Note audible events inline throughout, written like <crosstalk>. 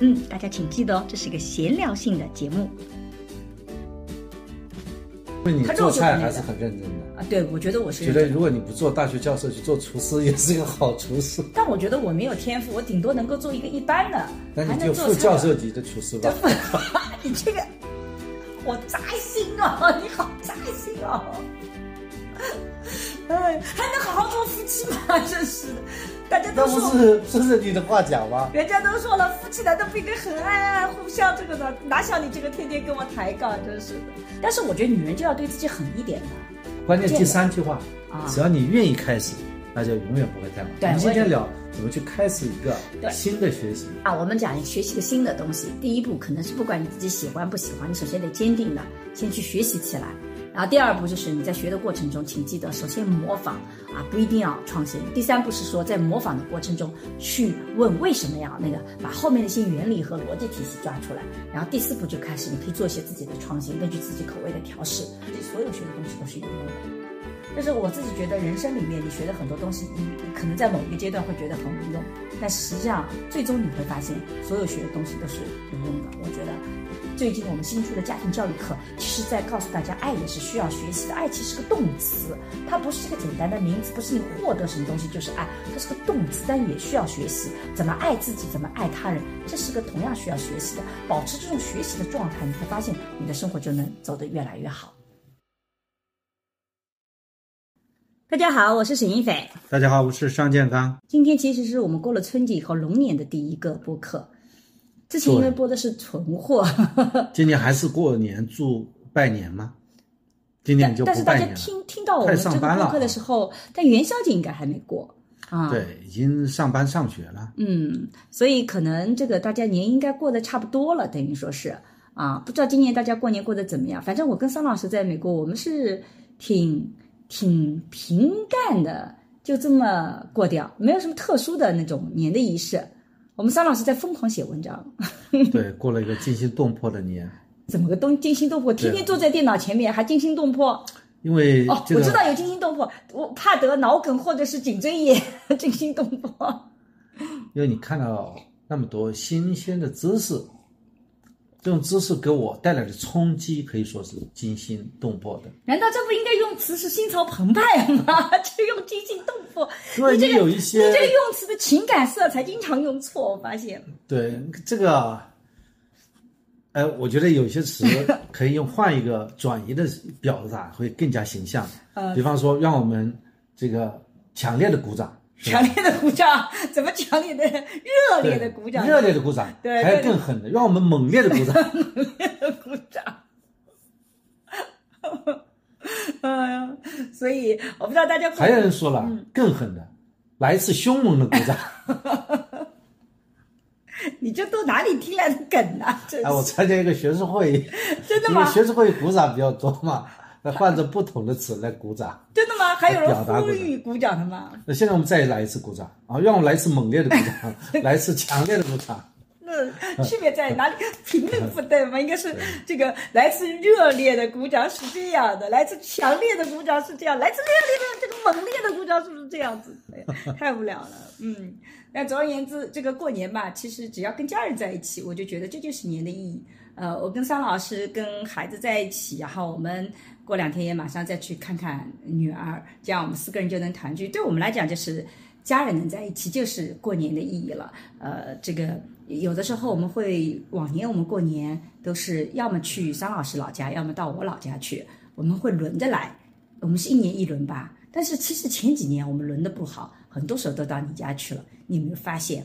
嗯，大家请记得哦，这是一个闲聊性的节目。因为你做菜还是很认真的啊。对，我觉得我是觉得，如果你不做大学教授去做厨师，也是一个好厨师。但我觉得我没有天赋，我顶多能够做一个一般的。那你就副教授级的厨师吧。<laughs> 你这个，我扎心哦！你好扎心哦！哎，还能好好做夫妻吗？<laughs> 真是的。大家都说，不是顺着你的话讲吗？人家都说了，夫妻难道不应该很爱爱、互相这个的？哪像你这个天天跟我抬杠，真是的。但是我觉得女人就要对自己狠一点的。关键第三句话啊，只要你愿意开始，那就永远不会太晚。对，我们今天聊怎么去开始一个新的学习啊。我们讲学习个新的东西，第一步可能是不管你自己喜欢不喜欢，你首先得坚定的先去学习起来。然后第二步就是你在学的过程中，请记得首先模仿啊，不一定要创新。第三步是说在模仿的过程中去问为什么要那个，把后面的一些原理和逻辑体系抓出来。然后第四步就开始，你可以做一些自己的创新，根据自己口味的调试。这所有学的东西都是有用的。就是我自己觉得人生里面你学的很多东西，你可能在某一个阶段会觉得很无用，但实际上最终你会发现，所有学的东西都是有用的。我觉得。最近我们新出的家庭教育课，其实在告诉大家，爱也是需要学习的。爱其实是个动词，它不是一个简单的名词，不是你获得什么东西就是爱，它是个动词，但也需要学习怎么爱自己，怎么爱他人，这是个同样需要学习的。保持这种学习的状态，你会发现你的生活就能走得越来越好。大家好，我是沈一斐。大家好，我是尚建刚。今天其实是我们过了春节以后龙年的第一个播客。之前因为播的是存货，<laughs> 今年还是过年祝拜年吗？今年就但是大家听听到我们这个播客的时候，但元宵节应该还没过啊。对，已经上班上学了。嗯，所以可能这个大家年应该过得差不多了，等于说是啊，不知道今年大家过年过得怎么样？反正我跟桑老师在美国，我们是挺挺平淡的，就这么过掉，没有什么特殊的那种年的仪式。我们桑老师在疯狂写文章，<laughs> 对，过了一个惊心动魄的年。怎么个动惊心动魄？天天坐在电脑前面还惊心动魄？因为哦，我知道有惊心动魄，我怕得脑梗或者是颈椎炎，<laughs> 惊心动魄。因为你看到那么多新鲜的知识。这种知识给我带来的冲击可以说是惊心动魄的。难道这不应该用词是心潮澎湃吗？<laughs> 就用惊心动魄。你这个有一些，你这个用词的情感色彩经常用错，我发现。对这个，哎，我觉得有些词 <laughs> 可以用换一个转移的表达会更加形象。呃，比方说，让我们这个强烈的鼓掌。强烈的鼓掌，怎么强烈的、热烈的鼓掌？热烈的鼓掌，对，还有更狠的，让我们猛烈的鼓掌。<laughs> 猛烈的鼓掌。哎呀，所以我不知道大家。还有人说了更狠的，来一次凶猛的鼓掌。<laughs> 你这都哪里听来的梗啊？<laughs> 哎，我参加一个学术会议，真的吗？学术会议鼓掌比较多嘛。换着不同的词来鼓掌，<laughs> 真的吗？还有人呼吁鼓掌的吗？那现在我们再来一次鼓掌啊！让我们来一次猛烈的鼓掌，<laughs> 来一次强烈的鼓掌。<laughs> 那区别在哪里？频率不对吗？应该是这个来自热烈的鼓掌是这样的，来自强烈的鼓掌是这样，来自热烈的这个猛烈的鼓掌是不是这样子？哎呀，太无聊了。嗯，那总而言之，这个过年吧，其实只要跟家人在一起，我就觉得这就是年的意义。呃，我跟桑老师跟孩子在一起，然后我们过两天也马上再去看看女儿，这样我们四个人就能团聚。对我们来讲，就是家人能在一起，就是过年的意义了。呃，这个有的时候我们会往年我们过年都是要么去桑老师老家，要么到我老家去，我们会轮着来。我们是一年一轮吧，但是其实前几年我们轮的不好，很多时候都到你家去了。你有没有发现？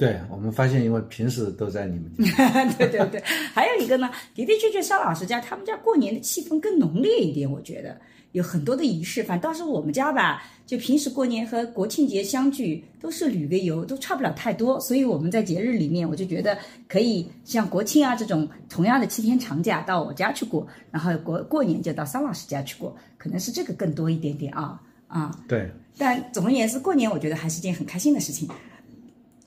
对我们发现，因为平时都在你们家，对 <laughs> 对对，<laughs> 还有一个呢，的的确确，肖老师家他们家过年的气氛更浓烈一点，我觉得有很多的仪式。反倒是我们家吧，就平时过年和国庆节相聚都是旅个游，都差不了太多。所以我们在节日里面，我就觉得可以像国庆啊这种同样的七天长假到我家去过，然后过过年就到桑老师家去过，可能是这个更多一点点啊啊。对但总而言之，过年我觉得还是件很开心的事情。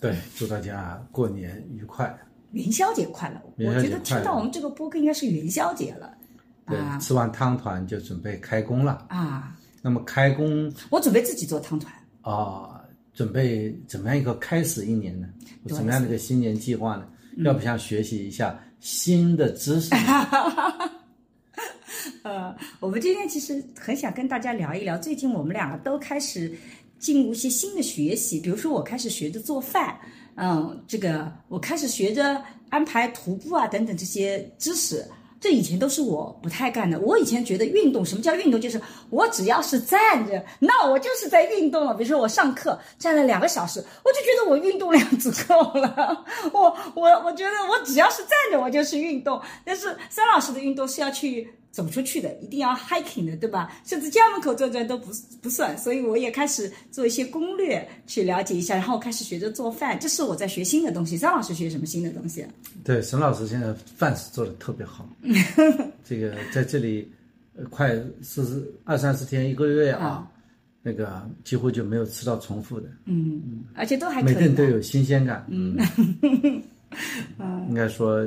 对，祝大家过年愉快。元宵节快乐！我觉得听到我们这个播客应该是元宵节了对，啊吃完汤团就准备开工了。啊！那么开工我准备自己做汤团。啊、准备怎么样一个开始一年呢？有对什么样的一个新年计划呢？要不想学习一下新的知识呢？<laughs> 呃，我们今天其实很想跟大家聊一聊，最近我们两个都开始进入一些新的学习，比如说我开始学着做饭，嗯，这个我开始学着安排徒步啊等等这些知识。这以前都是我不太干的。我以前觉得运动，什么叫运动？就是我只要是站着，那我就是在运动了。比如说我上课站了两个小时，我就觉得我运动量足够了。<laughs> 我我我觉得我只要是站着，我就是运动。但是孙老师的运动是要去走出去的，一定要 hiking 的，对吧？甚至家门口转转都不不算。所以我也开始做一些攻略去了解一下，然后开始学着做饭。这是我在学新的东西。张老师学什么新的东西？对，沈老师现在饭是做的特别好，<laughs> 这个在这里，呃，快四十二三十天一个月啊，那个几乎就没有吃到重复的，嗯，而且都还。每个人都有新鲜感。嗯，<laughs> 应该说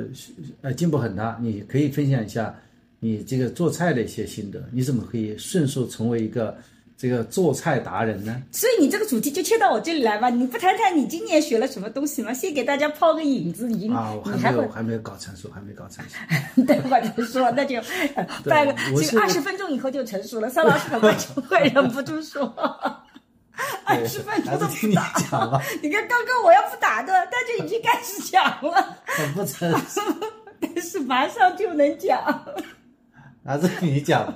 呃进步很大。你可以分享一下你这个做菜的一些心得，你怎么可以迅速成为一个这个做菜达人呢？所以你这个主题就切到我这里来吧。你不谈谈你今年学了什么东西吗？先给大家抛个引子。已经，啊，我还没有还没有搞成熟，还没搞成熟。<laughs> 对吧？就说那就 <laughs> 呃半个这个二十分钟以后就成熟了。桑老师很快就会忍不住说。<laughs> 二十分钟都不打讲吧，你看刚刚我要不打断，他就已经开始讲了，很不成熟，但是马上就能讲。还是你讲。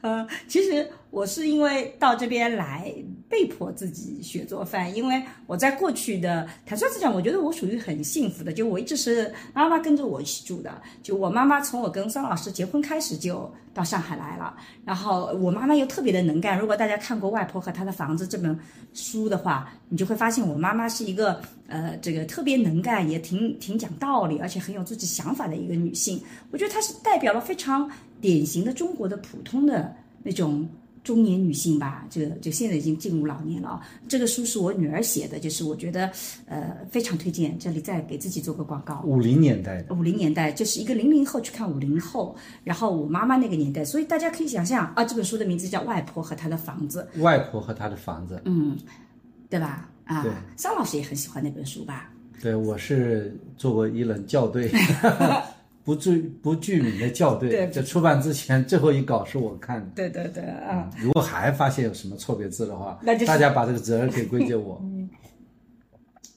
呃，<laughs> 其实我是因为到这边来被迫自己学做饭，因为我在过去的坦率地讲，我觉得我属于很幸福的，就我一直是妈妈跟着我一起住的，就我妈妈从我跟桑老师结婚开始就到上海来了，然后我妈妈又特别的能干。如果大家看过《外婆和她的房子》这本书的话，你就会发现我妈妈是一个呃这个特别能干，也挺挺讲道理，而且很有自己想法的一个女性。我觉得她是代表了非常典型的中国的普通的那种中年女性吧，这个就现在已经进入老年了啊。这个书是我女儿写的，就是我觉得呃非常推荐，这里再给自己做个广告。五零年代的，五零年代就是一个零零后去看五零后，然后我妈妈那个年代，所以大家可以想象啊，这本书的名字叫《外婆和她的房子外婆和她的房子。》，嗯对吧？啊对，桑老师也很喜欢那本书吧？对，我是做过一轮校对，<laughs> 不具不具名的校对。对在出版之前最后一稿是我看的。对对对啊，如果还发现有什么错别字的话，那就是大家把这个责任可以归结我。<laughs> 嗯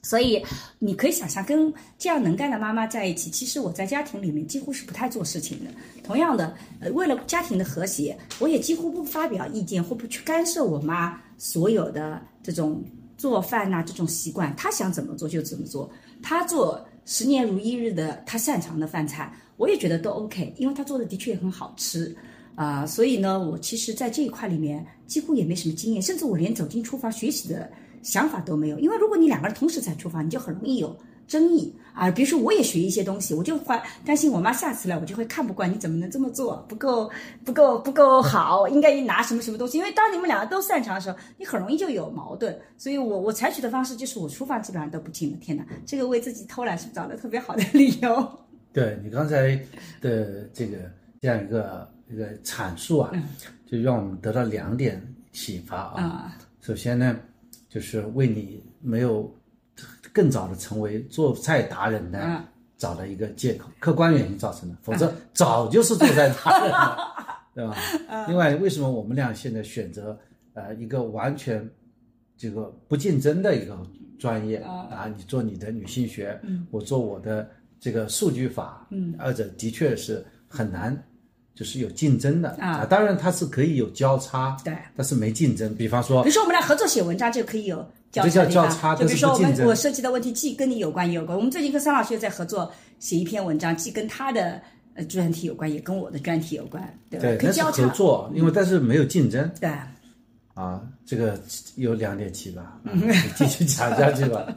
所以你可以想象，跟这样能干的妈妈在一起，其实我在家庭里面几乎是不太做事情的。同样的，呃，为了家庭的和谐，我也几乎不发表意见或不去干涉我妈所有的这种做饭呐、这种习惯。她想怎么做就怎么做，她做十年如一日的他擅长的饭菜，我也觉得都 OK，因为他做的的确很好吃。啊、所以呢，我其实，在这一块里面几乎也没什么经验，甚至我连走进厨房学习的想法都没有。因为如果你两个人同时在厨房，你就很容易有争议啊。比如说，我也学一些东西，我就会担心我妈下次来，我就会看不惯你怎么能这么做，不够不够不够好，应该拿什么什么东西。因为当你们两个都擅长的时候，你很容易就有矛盾。所以我我采取的方式就是，我厨房基本上都不进了。天哪，这个为自己偷懒是找了特别好的理由。对你刚才的这个这样一个一个阐述啊，就让我们得到两点启发啊。啊首先呢，就是为你没有更早的成为做菜达人呢，嗯找了一个借口，客观原因造成的，否则早就是做菜达人了，<laughs> 对吧？另外，为什么我们俩现在选择呃一个完全这个不竞争的一个专业啊？你做你的女性学，我做我的这个数据法，嗯，二者的确是很难。就是有竞争的啊当然它是可以有交叉，对但是没竞争。比方说比如说我们俩合作写文章就可以有交叉的地方交叉就比如说我们我涉及的问题既跟你有关也有关。我们最近跟桑老师也在合作写一篇文章，既跟他的呃专题有关，也跟我的专题有关，对吧？对，那是。合作，因为但是没有竞争对，啊，这个有两点七吧，嗯继续讲下去吧。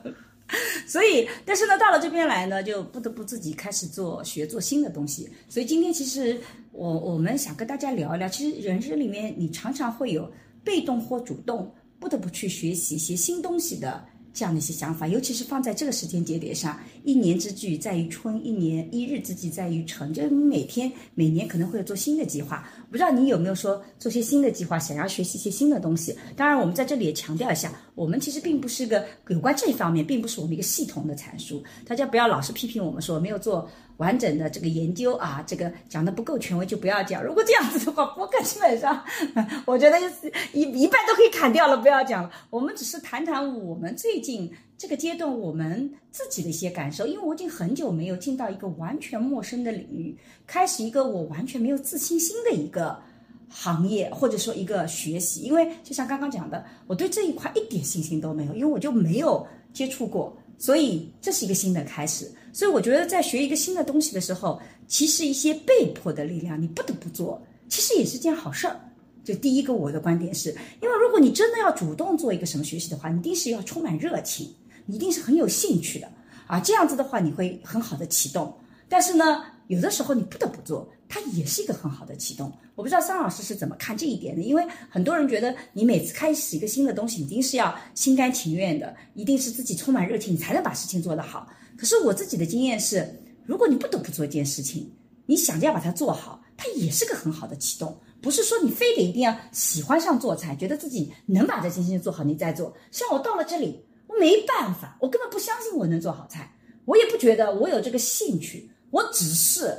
<laughs> 所以，但是呢，到了这边来呢，就不得不自己开始做学做新的东西。所以今天其实我我们想跟大家聊一聊，其实人生里面你常常会有被动或主动，不得不去学习一些新东西的这样的一些想法，尤其是放在这个时间节点上，一年之计在于春，一年一日之计在于晨，就是你每天每年可能会有做新的计划。不知道你有没有说做些新的计划，想要学习一些新的东西？当然，我们在这里也强调一下，我们其实并不是个有关这一方面，并不是我们一个系统的阐述。大家不要老是批评我们说没有做完整的这个研究啊，这个讲的不够权威就不要讲。如果这样子的话，播客基本上我觉得一一半都可以砍掉了，不要讲了。我们只是谈谈我们最近这个阶段我们自己的一些感受，因为我已经很久没有进到一个完全陌生的领域，开始一个我完全没有自信心的一个。行业或者说一个学习，因为就像刚刚讲的，我对这一块一点信心都没有，因为我就没有接触过，所以这是一个新的开始。所以我觉得在学一个新的东西的时候，其实一些被迫的力量你不得不做，其实也是件好事儿。就第一个，我的观点是，因为如果你真的要主动做一个什么学习的话，你一定是要充满热情，你一定是很有兴趣的啊，这样子的话你会很好的启动。但是呢，有的时候你不得不做，它也是一个很好的启动。我不知道桑老师是怎么看这一点的，因为很多人觉得你每次开始一个新的东西，一定是要心甘情愿的，一定是自己充满热情，你才能把事情做得好。可是我自己的经验是，如果你不得不做一件事情，你想着要把它做好，它也是个很好的启动。不是说你非得一定要喜欢上做菜，觉得自己能把这件事情做好，你再做。像我到了这里，我没办法，我根本不相信我能做好菜，我也不觉得我有这个兴趣，我只是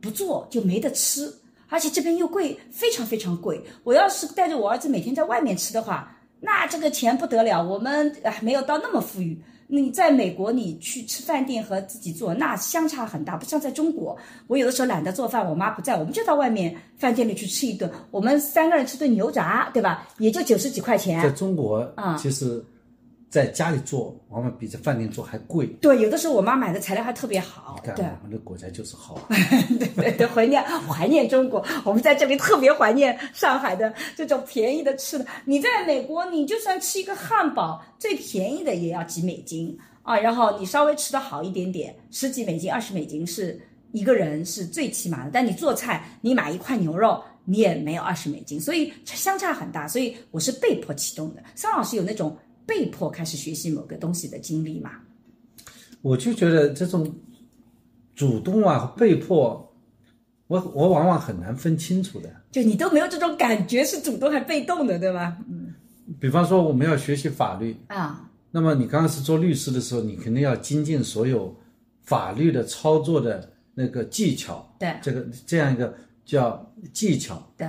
不做就没得吃，而且这边又贵，非常非常贵。我要是带着我儿子每天在外面吃的话，那这个钱不得了。我们还没有到那么富裕。你在美国，你去吃饭店和自己做，那相差很大。不像在中国，我有的时候懒得做饭，我妈不在，我们就到外面饭店里去吃一顿。我们三个人吃顿牛杂，对吧？也就九十几块钱在。中国啊其实在家里做，往往比在饭店做还贵。对，有的时候我妈买的材料还特别好。但对，我们的国家就是好啊，对 <laughs> 对对，怀念怀念中国，我们在这里特别怀念上海的这种便宜的吃的。你在美国，你就算吃一个汉堡，最便宜的也要几美金啊，然后你稍微吃的好一点点，十几美金、二十美金是一个人是最起码的。但你做菜，你买一块牛肉，你也没有二十美金，所以相差很大。所以我是被迫启动的。桑老师有那种被迫开始学习某个东西的经历嘛？我就觉得这种主动啊和被迫，我我往往很难分清楚的。就你都没有这种感觉是主动还被动的，对吧？比方说我们要学习法律，啊，那么你刚开始做律师的时候，你肯定要精进所有法律的操作的那个技巧，对这个这样一个叫技巧，对。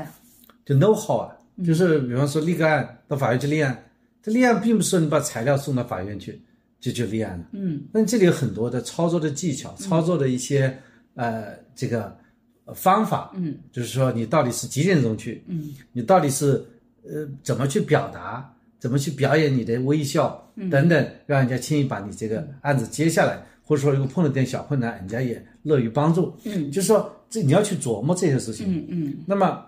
就 know how 啊，就是比方说立个案到法院去立案，这立案并不是说你把材料送到法院去就就立案了，嗯，那这里有很多的操作的技巧，操作的一些呃这个呃方法，嗯，就是说你到底是几点钟去，嗯，你到底是呃怎么去表达，怎么去表演你的微笑嗯。等等，让人家轻易把你这个案子接下来，或者说如果碰了点小困难，人家也乐于帮助，嗯，就是说这你要去琢磨这些事情，嗯嗯。那么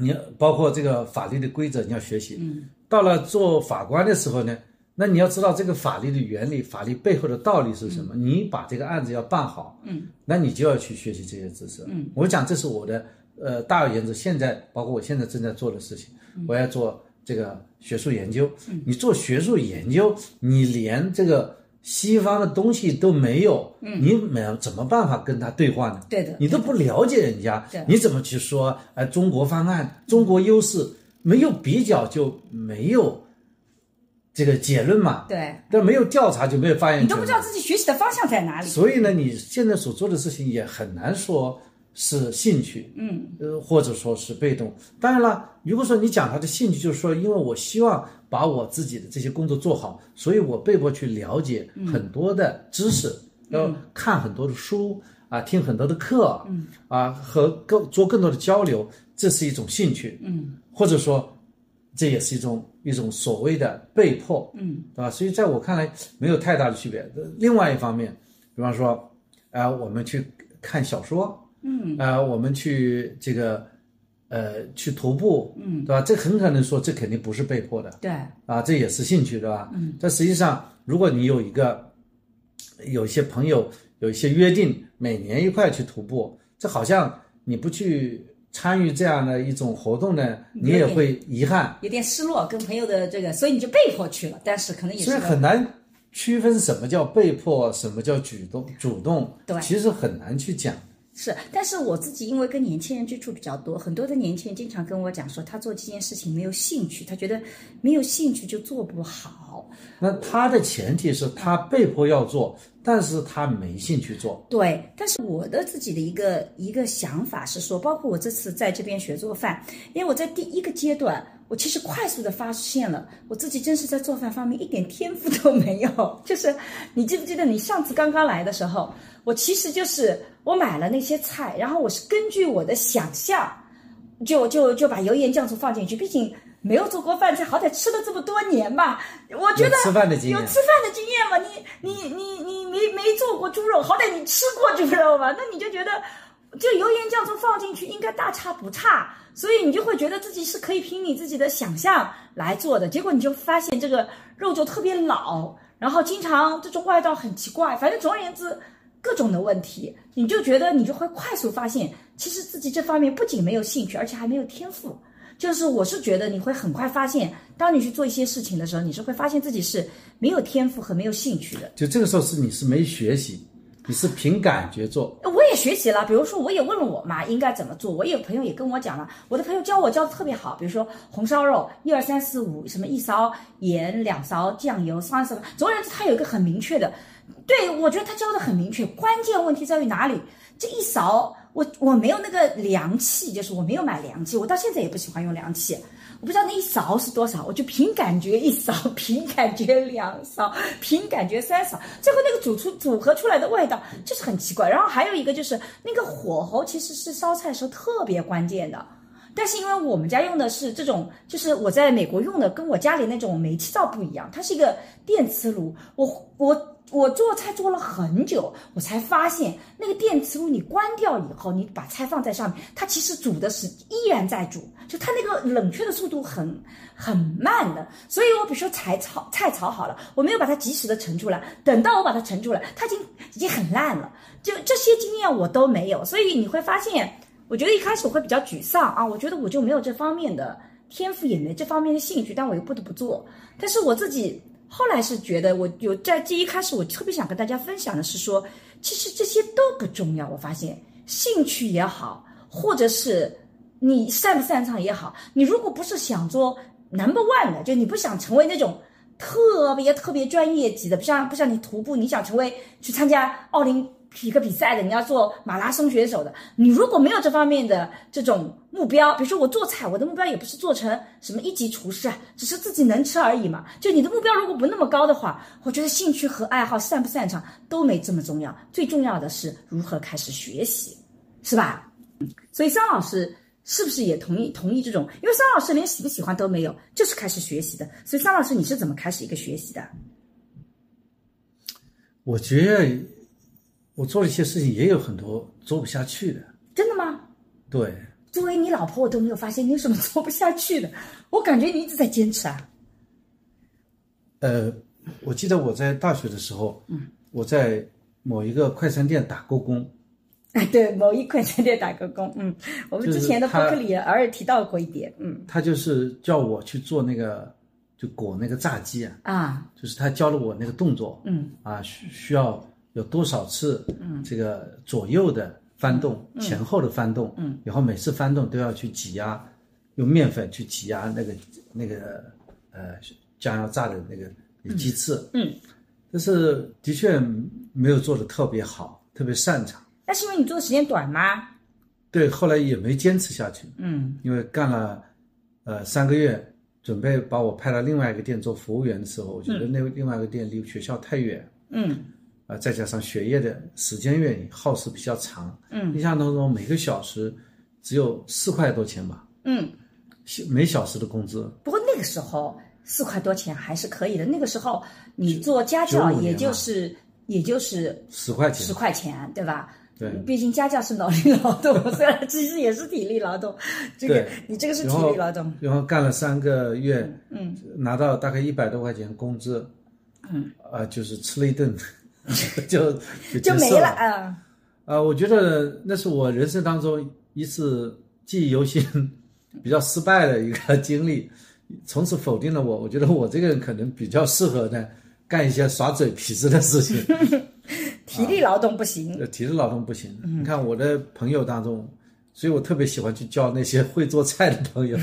你要包括这个法律的规则，你要学习。嗯，到了做法官的时候呢，那你要知道这个法律的原理，法律背后的道理是什么。你把这个案子要办好，嗯，那你就要去学习这些知识。嗯，我讲这是我的呃大而言之，现在包括我现在正在做的事情，我要做这个学术研究。嗯你做学术研究，你连这个西方的东西都没有，嗯，你没有怎么办法跟他对话呢？对的，你都不了解人家，你怎么去说？哎，中国方案、中国优势没有比较就没有这个结论嘛？对，但没有调查就没有发言权。你都不知道自己学习的方向在哪里。所以呢，你现在所做的事情也很难说是兴趣，嗯，呃，或者说是被动。当然了，如果说你讲他的兴趣，就是说，因为我希望把我自己的这些工作做好，所以我被迫去了解很多的知识，要看很多的书啊，听很多的课，嗯，啊，和更做更多的交流，这是一种兴趣，嗯，或者说这也是一种一种所谓的被迫，嗯，对吧？所以在我看来没有太大的区别。另外一方面，比方说，啊、我们去看小说，嗯，啊、我们去这个，呃，去徒步，嗯，对吧？这很可能说这肯定不是被迫的，对，啊，这也是兴趣，对吧？嗯，但实际上，如果你有一个有一些朋友有一些约定，每年一块去徒步，这好像你不去参与这样的一种活动呢，你也会遗憾，有点失落，跟朋友的这个，所以你就被迫去了，但是可能也是所以很难区分什么叫被迫，什么叫主动主动，对其实很难去讲。是，但是我自己因为跟年轻人接触比较多，很多的年轻人经常跟我讲说，他做这件事情没有兴趣，他觉得没有兴趣就做不好。那他的前提是他被迫要做，但是他没兴趣做。对，但是我的自己的一个一个想法是说，包括我这次在这边学做饭，因为我在第一个阶段，我其实快速的发现了我自己真是在做饭方面一点天赋都没有。<laughs> 就是你记不记得你上次刚刚来的时候，我其实就是我买了那些菜，然后我是根据我的想象，就就就把油盐酱醋放进去，毕竟。没有做过饭菜，好歹吃了这么多年吧，我觉得有吃饭的经验有吃饭的经验嘛。你你你你没没做过猪肉，好歹你吃过猪肉吧？那你就觉得，就油盐酱醋放进去应该大差不差，所以你就会觉得自己是可以凭你自己的想象来做的。结果你就发现这个肉就特别老，然后经常这种味道很奇怪，反正总而言之。各种的问题，你就觉得你就会快速发现，其实自己这方面不仅没有兴趣，而且还没有天赋。就是我是觉得你会很快发现，当你去做一些事情的时候，你是会发现自己是没有天赋和没有兴趣的。就这个时候是你是没学习，你是凭感觉做。我也学习了，比如说我也问了我妈应该怎么做，我有朋友也跟我讲了，我的朋友教我教的特别好，比如说红烧肉一二三四五，什么一勺盐，两勺酱油，三勺，总而言之，它有一个很明确的。对，我觉得他教的很明确，关键问题在于哪里？这一勺，我我没有那个量器，就是我没有买量器，我到现在也不喜欢用量器，我不知道那一勺是多少，我就凭感觉一勺，凭感觉两勺，凭感觉三勺，最后那个煮出组合出来的味道就是很奇怪。然后还有一个就是那个火候，其实是烧菜时候特别关键的。但是因为我们家用的是这种，就是我在美国用的，跟我家里那种煤气灶不一样，它是一个电磁炉。我我我做菜做了很久，我才发现那个电磁炉你关掉以后，你把菜放在上面，它其实煮的是依然在煮，就它那个冷却的速度很很慢的。所以我比如说菜炒菜炒好了，我没有把它及时的盛出来，等到我把它盛出来，它已经已经很烂了。就这些经验我都没有，所以你会发现。我觉得一开始我会比较沮丧啊，我觉得我就没有这方面的天赋，也没这方面的兴趣，但我又不得不做。但是我自己后来是觉得，我有在这一开始，我特别想跟大家分享的是说，其实这些都不重要。我发现兴趣也好，或者是你擅不擅长也好，你如果不是想做 number one 的，就你不想成为那种特别特别专业级的，不像不像你徒步，你想成为去参加奥林。匹克比赛的，你要做马拉松选手的，你如果没有这方面的这种目标，比如说我做菜，我的目标也不是做成什么一级厨师啊，只是自己能吃而已嘛。就你的目标如果不那么高的话，我觉得兴趣和爱好擅不擅长都没这么重要，最重要的是如何开始学习，是吧？所以桑老师是不是也同意同意这种？因为桑老师连喜不喜欢都没有，就是开始学习的。所以桑老师你是怎么开始一个学习的？我觉得。我做了一些事情，也有很多做不下去的。真的吗？对。作为你老婆，我都没有发现你有什么做不下去的。我感觉你一直在坚持啊。呃，我记得我在大学的时候，嗯，我在某一个快餐店打过工。哎，对，某一快餐店打过工。嗯，我们之前的博客里偶尔提到过一点。嗯，他就是叫我去做那个，就裹那个炸鸡啊。啊。就是他教了我那个动作。嗯。啊，需需要。有多少次？嗯，这个左右的翻动，前后的翻动，嗯，然后每次翻动都要去挤压，用面粉去挤压那个那个呃将要炸的那个鸡翅，嗯，但是的确没有做的特别好，特别擅长。那是因为你做的时间短吗？对，后来也没坚持下去，嗯，因为干了呃三个月，准备把我派到另外一个店做服务员的时候，我觉得那另外一个店离学校太远，嗯。啊，再加上学业的时间原因，耗时比较长。嗯，印象当中每个小时只有四块多钱吧。嗯，每小时的工资。不过那那个时候四块多钱还是可以的。那个时候你做家教也就是也就是十块钱十块钱，对吧？对毕竟家教是脑力劳动，虽然其实也是体力劳动。这个你这个是体力劳动，然后干了三个月，嗯，拿到大概一百多块钱工资，嗯，啊、就是吃了一顿，<laughs> 就就就没了。了啊。啊、我觉得那是我人生当中一次记忆犹新、比较失败的一个 <laughs> 经历，从此否定了我。我觉得我这个人可能比较适合呢干一些耍嘴皮子的事情，<laughs> 体力劳动不行，呃体力劳动不行。你看我的朋友当中，所以我特别喜欢去交那些会做菜的朋友，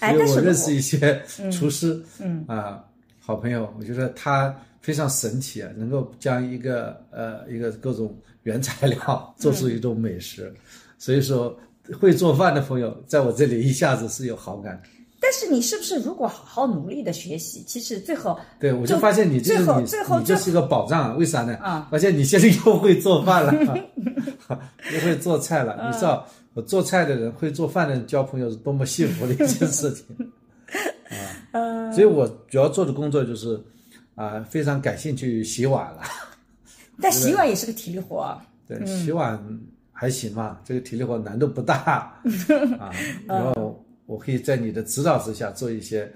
哎所以我我认识一些厨师，嗯啊、好朋友，我觉得他非常神奇啊，能够将一个呃一个各种原材料 <laughs> 做出一种美食，所以说会做饭的朋友在我这里一下子是有好感。但是你是不是如果好好努力的学习，其实最后对，我就发现你这最后个你最后你这是一个宝藏，为啥呢？啊，发现你现在又会做饭了，<laughs> 又会做菜了。嗯你知道，我做菜的人会做饭的人交朋友是多么幸福的一件事情 <laughs> 啊！所以我主要做的工作就是啊，非常感兴趣洗碗了。<laughs> 但洗碗也是个体力活。对，嗯洗碗还行嘛，这个体力活难度不大 <laughs> 啊。然后我可以在你的指导之下做一些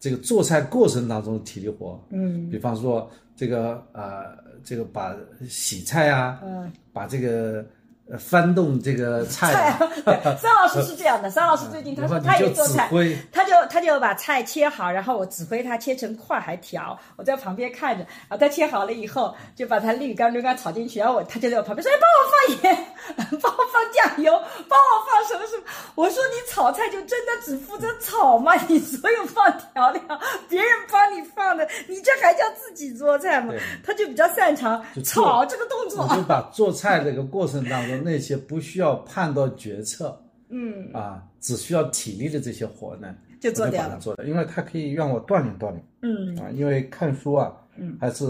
这个做菜过程当中的体力活，嗯比方说这个呃，这个把洗菜啊，嗯，把这个呃翻动这个菜对，桑老师是这样的。桑老师最近他说 <laughs> 他也做菜，他就他就把菜切好，然后我指挥他切成块还调，我在旁边看着。然后他切好了以后，就把他绿干绿干炒进去，然后我他就在我旁边说：“哎，帮我放盐，帮我放酱油，帮我放什么什么。”我说：“你炒菜就真的只负责炒吗？你所有放调料，别人帮你放的，你这还叫自己做菜吗？”他就比较擅长炒这个动作我。<laughs> 就把做菜这个过程当中那些不需要判断决策嗯，啊，只需要体力的这些活呢，就做掉了。做了，因为它可以让我锻炼锻炼。嗯啊，因为看书啊，嗯，还是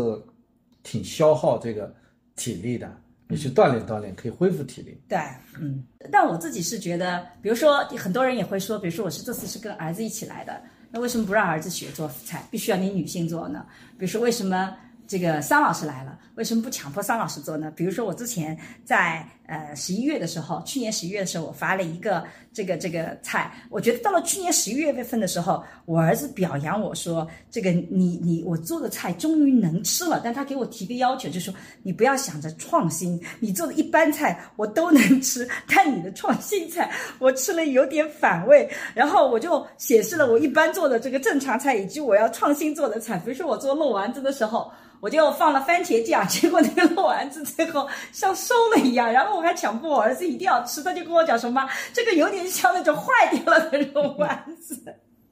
挺消耗这个体力的。你去锻炼锻炼，可以恢复体力。对，嗯，但我自己是觉得，比如说很多人也会说，比如说我是这次是跟儿子一起来的，那为什么不让儿子学做菜，必须要你女性做呢？比如说为什么这个桑老师来了，为什么不强迫桑老师做呢？比如说我之前在呃十一月的时候，去年十一月的时候，我发了一个这个这个菜，我觉得到了去年十一月份的时候，我儿子表扬我说，这个你你我做的菜终于能吃了，但他给我提个要求，就说你不要想着创新，你做的一般菜我都能吃，但你的创新菜我吃了有点反胃，然后我就显示了我一般做的这个正常菜以及我要创新做的菜，比如说我做肉丸子的时候。我就放了番茄酱，结果那个肉丸子最后像馊了一样，<laughs> 然后我还强迫我儿子一定要吃，他就跟我讲说妈，这个有点像那种坏掉了的肉丸子。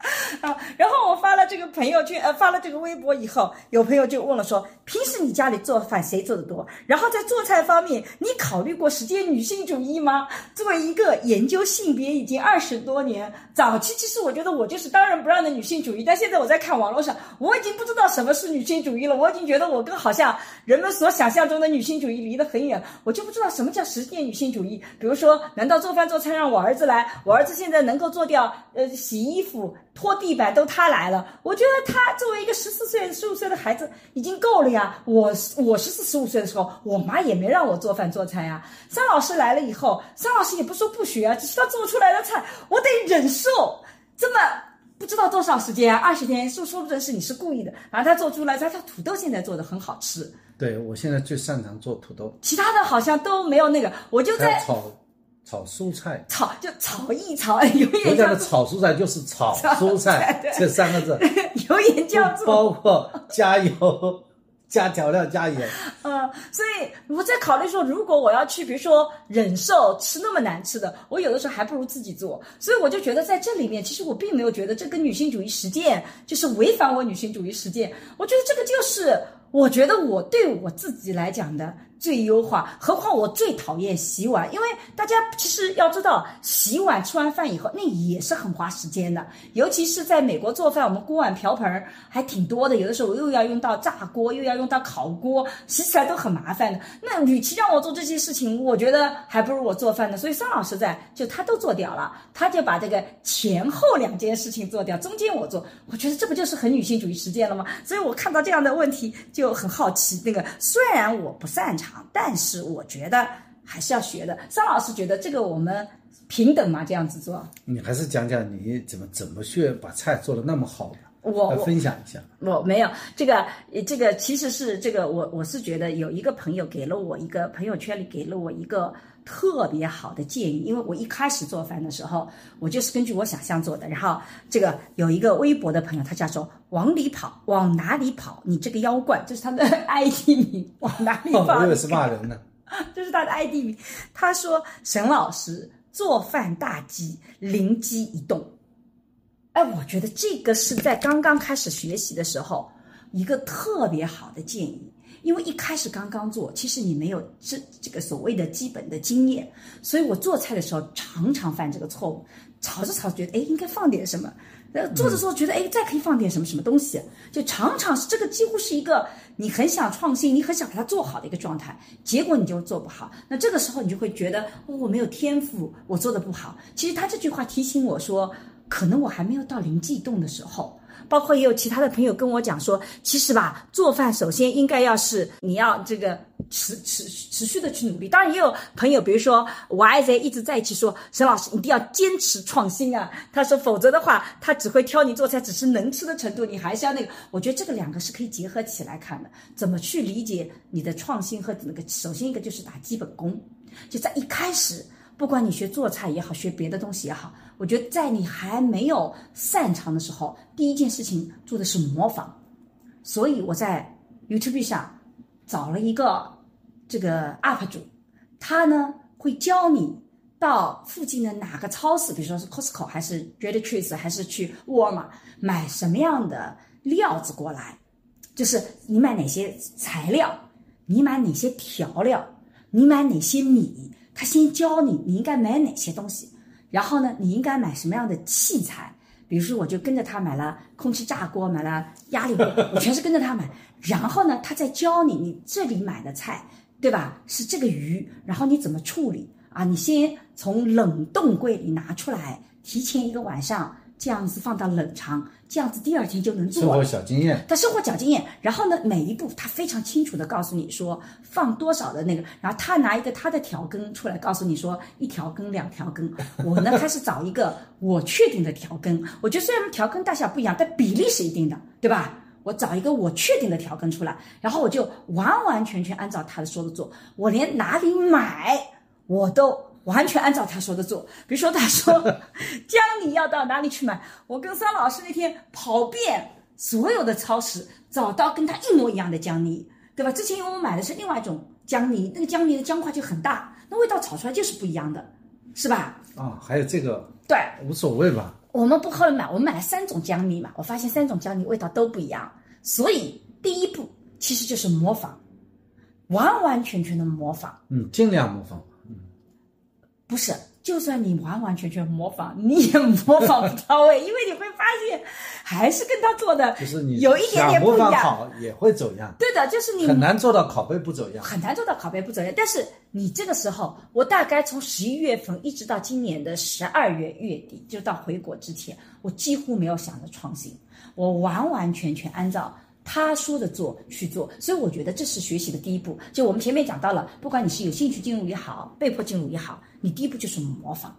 <laughs> 啊，然后我发了这个朋友圈，呃，发了这个微博以后，有朋友就问了说，平时你家里做饭谁做的多？然后在做菜方面，你考虑过实践女性主义吗？作为一个研究性别已经二十多年，早期其实我觉得我就是当仁不让的女性主义，但现在我在看网络上，我已经不知道什么是女性主义了，我已经觉得我跟好像人们所想象中的女性主义离得很远，我就不知道什么叫实践女性主义。比如说，难道做饭做菜让我儿子来？我儿子现在能够做掉，呃，洗衣服。拖地板都他来了，我觉得他作为一个十四岁、十五岁的孩子已经够了呀。我我十四、十五岁的时候，我妈也没让我做饭做菜呀。张老师来了以后，张老师也不说不学啊，只是他做出来的菜，我得忍受这么不知道多少时间啊，二十天，说说不准是你是故意的。然后他做出来，他他土豆现在做的很好吃，对我现在最擅长做土豆，其他的好像都没有那个，我就在炒炒蔬菜。炒就炒一炒，<laughs> 有我讲的点像炒蔬菜就是炒炒蔬菜这三个字，<laughs> 有点叫做包括加油、加调料、加盐。<laughs> 呃，所以我在考虑说，如果我要去，比如说忍受吃那么难吃的，我有的时候还不如自己做。所以我就觉得在这里面，其实我并没有觉得这跟女性主义实践就是违反我女性主义实践。我觉得这个就是我觉得我对我自己来讲的最优化，何况我最讨厌洗碗，因为大家其实要知道，洗碗吃完饭以后那也是很花时间的，尤其是在美国做饭，我们锅碗瓢盆还挺多的，有的时候我又要用到炸锅，又要用到烤锅，洗起来都很麻烦的。那与其让我做这些事情，我觉得还不如我做饭呢。所以桑老师在就他都做掉了，他就把这个前后两件事情做掉，中间我做，我觉得这不就是很女性主义实践了吗？所以我看到这样的问题就很好奇。那个虽然我不擅长。但是我觉得还是要学的。张老师觉得这个我们平等嘛，这样子做。你还是讲讲你怎么怎么去把菜做的那么好的，我分享一下。我没有这个，这个其实是这个，我我是觉得有一个朋友给了我一个朋友圈里给了我一个特别好的建议，因为我一开始做饭的时候，我就是根据我想象做的。然后这个有一个微博的朋友，他叫做往里跑，往哪里跑？你这个妖怪，这是他的 <laughs> ID 名，往哪里跑？我以为是骂人呢。<laughs> 这是他的 ID 名。他说：“沈老师做饭大忌，灵机一动。”哎，我觉得这个是在刚刚开始学习的时候一个特别好的建议，因为一开始刚刚做，其实你没有这这个所谓的基本的经验，所以我做菜的时候常常犯这个错误，炒着炒着觉得哎应该放点什么，呃做着做着觉得哎再可以放点什么什么东西，就常常是这个几乎是一个你很想创新，你很想把它做好的一个状态，结果你就做不好，那这个时候你就会觉得我没有天赋，我做的不好。其实他这句话提醒我说。可能我还没有到灵机一动的时候，包括也有其他的朋友跟我讲说，其实吧，做饭首先应该要是你要这个持持持续的去努力。当然也有朋友，比如说 Y Z 一直在一起说，沈老师一定要坚持创新啊。他说，否则的话，他只会挑你做菜，只是能吃的程度，你还是要那个。我觉得这个两个是可以结合起来看的。怎么去理解你的创新和那个？首先一个就是打基本功，就在一开始。不管你学做菜也好，学别的东西也好，我觉得在你还没有擅长的时候，第一件事情做的是模仿。所以我在 YouTube 上找了一个这个 UP 主，他呢会教你到附近的哪个超市，比如说是 Costco 还是 Red Trees 还是去沃尔玛买什么样的料子过来，就是你买哪些材料，你买哪些调料，你买哪些米。他先教你你应该买哪些东西，然后呢，你应该买什么样的器材？比如说，我就跟着他买了空气炸锅，买了压力锅，我全是跟着他买。然后呢，他再教你，你这里买的菜，对吧？是这个鱼，然后你怎么处理啊？你先从冷冻柜里拿出来，提前一个晚上。这样子放到冷藏，这样子第二天就能做。生活小经验，他生活小经验。然后呢，每一步他非常清楚的告诉你说放多少的那个，然后他拿一个他的调羹出来告诉你说一条羹两条羹。<laughs> 我呢开始找一个我确定的调羹，我觉得虽然调羹大小不一样，但比例是一定的，对吧？我找一个我确定的调羹出来，然后我就完完全全按照他的说的做，我连哪里买我都。完全按照他说的做，比如说他说 <laughs> 姜泥要到哪里去买，我跟桑老师那天跑遍所有的超市，找到跟他一模一样的姜泥，对吧？之前因为我买的是另外一种姜泥，那个姜泥的姜块就很大，那味道炒出来就是不一样的，是吧？啊，还有这个，对，无所谓吧？我们不后来买，我们买了三种姜泥嘛，我发现三种姜泥味道都不一样，所以第一步其实就是模仿，完完全全的模仿，嗯，尽量模仿。不是，就算你完完全全模仿，你也模仿不到位，因为你会发现，还是跟他做的就是你有一点点不一样，好也会走样。对的，就是你很难做到拷贝不走样，很难做到拷贝不走样。但是你这个时候，我大概从十一月份一直到今年的十二月月底，就到回国之前，我几乎没有想着创新，我完完全全按照。他说的做去做，所以我觉得这是学习的第一步。就我们前面讲到了，不管你是有兴趣进入也好，被迫进入也好，你第一步就是模仿，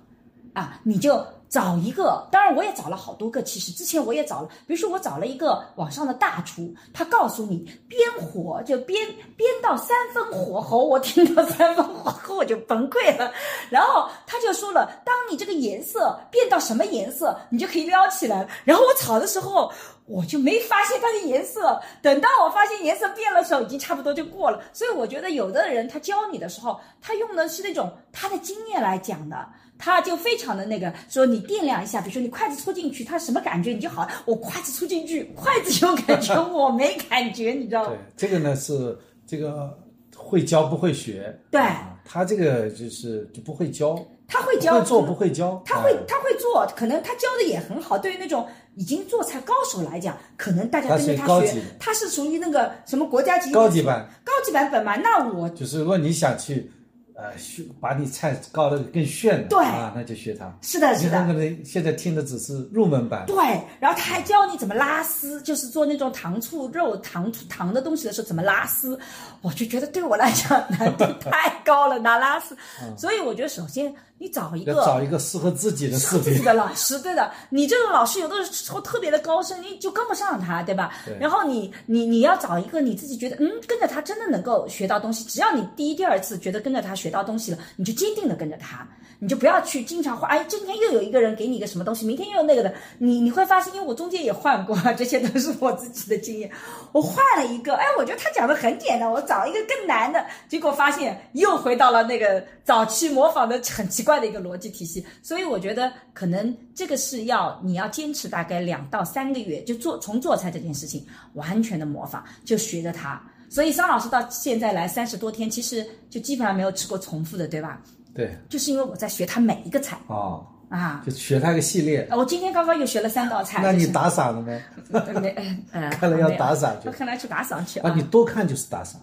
啊，你就。找一个，当然我也找了好多个。其实之前我也找了，比如说我找了一个网上的大厨，他告诉你煸火就煸煸到三分火候，我听到三分火候我就崩溃了。然后他就说了，当你这个颜色变到什么颜色，你就可以撩起来。然后我炒的时候，我就没发现它的颜色。等到我发现颜色变了时候，已经差不多就过了。所以我觉得有的人他教你的时候，他用的是那种他的经验来讲的。他就非常的那个说你掂量一下，比如说你筷子戳进去，他什么感觉？你就好，我筷子戳进去，筷子有感觉，我没感觉，你知道吗？对，这个呢是这个会教不会学。对啊他这个就是就不会教，他会教做不会教，啊他会他会做，可能他教的也很好。对于那种已经做菜高手来讲，可能大家跟着他学是高级，他是属于那个什么国家级高级版。高级版本嘛。那我就是如果你想去，呃，炫把你菜搞得更炫的，对啊，那就学他。是的，是的你看，可能现在听的只是入门版，对，然后他还教你怎么拉丝，就是做那种糖醋肉、糖醋糖的东西的时候怎么拉丝，我就觉得对我来讲难度 <laughs> 太高了，拿拉丝。所以我觉得首先你找一个找一个适合自己的视频自己。的老师，对的，你这种老师有的时候特别的高深，你就跟不上他，对吧？对然后你你你要找一个你自己觉得，嗯，跟着他真的能够学到东西。只要你第一、第二次觉得跟着他学学到东西了，你就坚定的跟着他，你就不要去经常换。哎，今天又有一个人给你一个什么东西，明天又有那个的，你你会发现，因为我中间也换过，<laughs> 这些都是我自己的经验。我换了一个，哎，我觉得他讲的很简单，我找一个更难的，结果发现又回到了那个早期模仿的很奇怪的一个逻辑体系。所以我觉得可能这个是要你要坚持大概两到三个月，就做从做菜这件事情完全的模仿，就学着他。所以桑老师到现在来三十多天，其实就基本上没有吃过重复的，对吧？对，就是因为我在学他每一个菜哦，啊。就学他个系列。我今天刚刚又学了三道菜，那你打赏了没？<laughs> 呃没呃，看来要打赏去我看来去打赏去啊，你多看就是打赏，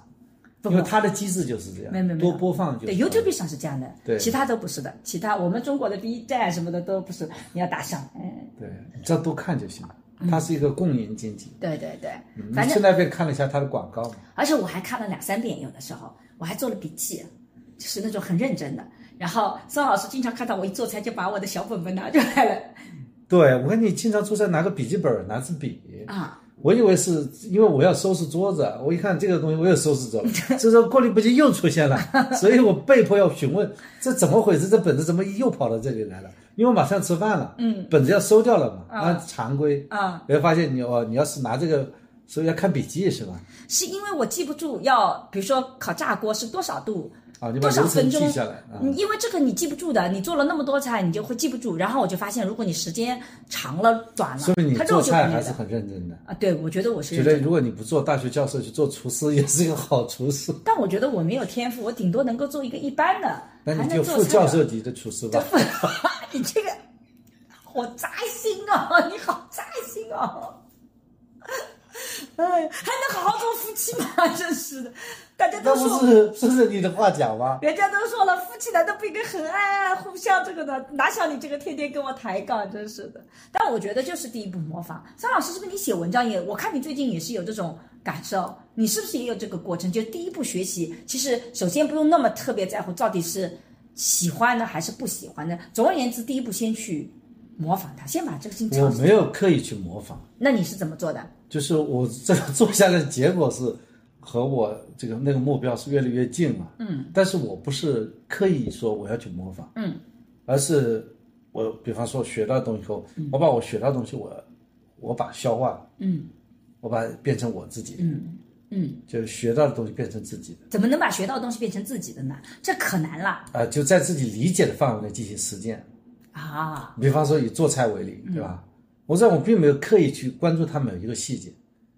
因为他的机制就是这样，没没没多播放就对 YouTube 上是这样的，对其他都不是的，其他我们中国的 B 站什么的都不是，你要打赏，嗯，对，你只要多看就行了。它是一个共赢经济。对对对，嗯反正你去那边看了一下它的广告嘛？而且我还看了两三遍，有的时候我还做了笔记，就是那种很认真的。然后孙老师经常看到我一做菜，就把我的小本本拿出来了对，我看你经常做菜拿个笔记本，拿支笔。啊。我以为是因为我要收拾桌子，我一看这个东西我又收拾走了，<laughs> 这时候过滤不及又出现了，<laughs> 所以我被迫要询问这怎么回事？这本子怎么又跑到这里来了？因为马上吃饭了，嗯，本子要收掉了嘛，按常规，啊，你会发现你哦，你要是拿这个，所以要看笔记是吧？是因为我记不住要，比如说烤炸锅是多少度，啊，你把多少分钟。你因为这个你记不住的，你做了那么多菜，你就会记不住。然后我就发现，如果你时间长了、短了说明你，它肉做就没了菜还是很认真的。啊。对，我觉得我是觉得如果你不做大学教授去做厨师，也是一个好厨师。但我觉得我没有天赋，我顶多能够做一个一般的，还那你就能做菜副教授级的厨师吧。<laughs> 你这个好扎心哦，你好扎心哦。<laughs> 哎，还能好好做夫妻吗？<laughs> 真是的，大家那都说不是顺着你的话讲吗？人家都说了，夫妻难道不应该很爱爱、互相这个的？哪像你这个天天跟我抬杠，真是的。但我觉得就是第一步模仿。桑老师，是不是你写文章也？我看你最近也是有这种感受，你是不是也有这个过程？就第一步学习，其实首先不用那么特别在乎到底是喜欢呢还是不喜欢呢。总而言之，第一步先去模仿他，先把这个事情我。没有刻意去模仿，那你是怎么做的？就是我这个做下来的结果是和我这个那个目标是越来越近了。嗯，但是我不是刻意说我要去模仿，嗯，而是我比方说学到东西后，我把我学到的东西我我把消化，嗯我把它变成我自己的，嗯嗯，就学到的东西变成自己的。怎么能把学到的东西变成自己的呢？这可难了啊、就在自己理解的范围内进行实践。啊！比方说以做菜为例，对吧？我知道我并没有刻意去关注它每一个细节，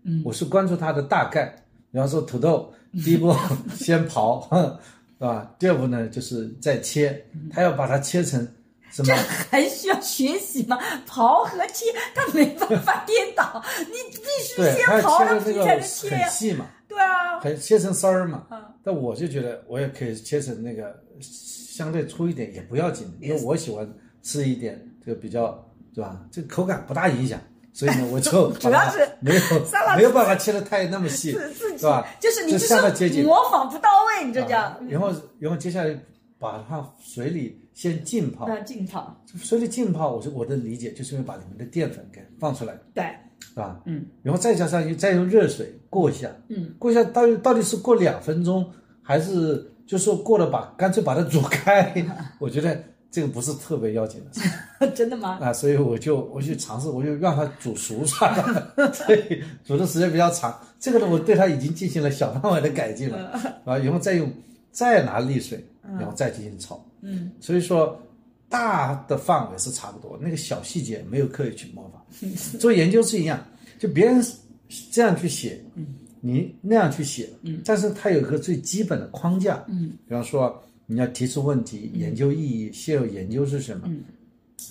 嗯，我是关注它的大概。比方说土豆，<laughs> 第一步先刨，<laughs> 哼是吧？第二步呢就是再切，他要把它切成什么？还需要学习吗？刨和切，它没办法颠倒，<laughs> 你必须对，先刨了切的那个皮才能切呀。很细嘛，对啊，很切成丝儿嘛。嗯但我就觉得我也可以切成那个相对粗一点也不要紧，因为我喜欢吃一点这个比较，对吧？这个口感不大影响，所以呢，我就 <laughs> 主要是没有没有办法切的太那么细，是吧？就是你就。是模仿不到位，你这叫啊然后然后接下来把它水里先浸泡，那浸泡，水里浸泡，我是我的理解就是因为把里面的淀粉给放出来，对，是吧？嗯，然后再加上再用热水过一下，嗯，过一下到底到底是过两分钟，还是就说过了把干脆把它 <laughs> 煮开？我觉得这个不是特别要紧的事 <laughs> 真的吗？啊，所以我就我去尝试，我就让它煮熟算了，<laughs> 所以煮的时间比较长。这个呢，我对它已经进行了小范围的改进了。<laughs> 啊，然后再用再拿沥水，然后再进行炒，嗯，所以说大的范围是差不多，那个小细节没有刻意去模仿。做研究是一样，就别人这样去写，嗯。你那样去写，嗯，但是它有一个最基本的框架，嗯，比方说你要提出问题、研究意义、现有研究是什么，嗯，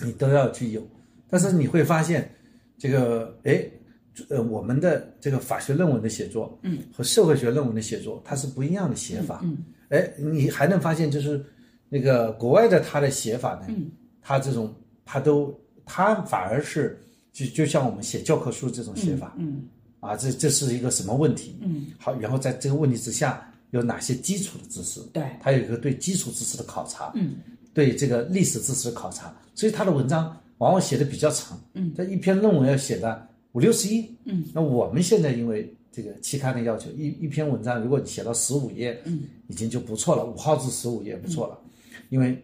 你都要去有。但是你会发现，这个哎，呃，我们的这个法学论文的写作，嗯，和社会学论文的写作，它是不一样的写法，嗯，哎，你还能发现就是那个国外的他的写法呢，嗯，它这种他都他反而是就就像我们写教科书这种写法，嗯。啊，这这是一个什么问题？嗯，好，然后在这个问题之下有哪些基础的知识？对。他有一个对基础知识的考察，嗯，对这个历史知识的考察，所以他的文章往往写的比较长，嗯，他一篇论文要写的五六十页，嗯，那我们现在因为这个期刊的要求，一一篇文章如果你写到十五页，嗯，已经就不错了，五号至十五页不错了，因为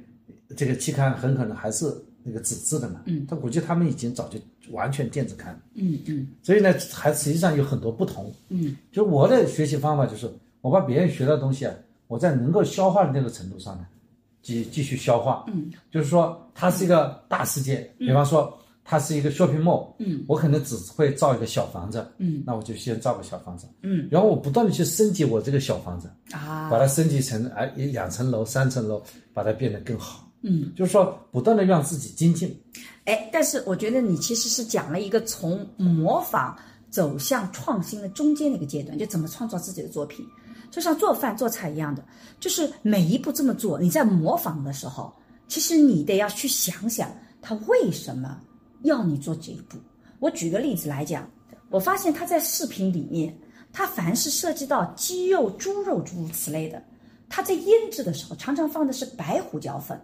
这个期刊很可能还是那个纸质的嘛，嗯，他估计他们已经早就完全电子刊了。嗯嗯。所以呢，还实际上有很多不同。嗯，就我的学习方法就是，我把别人学到的东西啊，我在能够消化的那个程度上呢，继继续消化。嗯，就是说它是一个大世界，比方说它是一个 shopping mall，嗯，我可能只会造一个小房子，嗯，那我就先造个小房子，嗯，然后我不断的去升级我这个小房子，啊，把它升级成哎两层楼、三层楼，把它变得更好。嗯，就是说不断的让自己精进。哎，但是我觉得你其实是讲了一个从模仿走向创新的中间的一个阶段，就怎么创造自己的作品，就像做饭做菜一样的，就是每一步这么做，你在模仿的时候，其实你得要去想想他为什么要你做这一步。我举个例子来讲，我发现他在视频里面，他凡是涉及到鸡肉、猪肉诸如此类的，他在腌制的时候常常放的是白胡椒粉。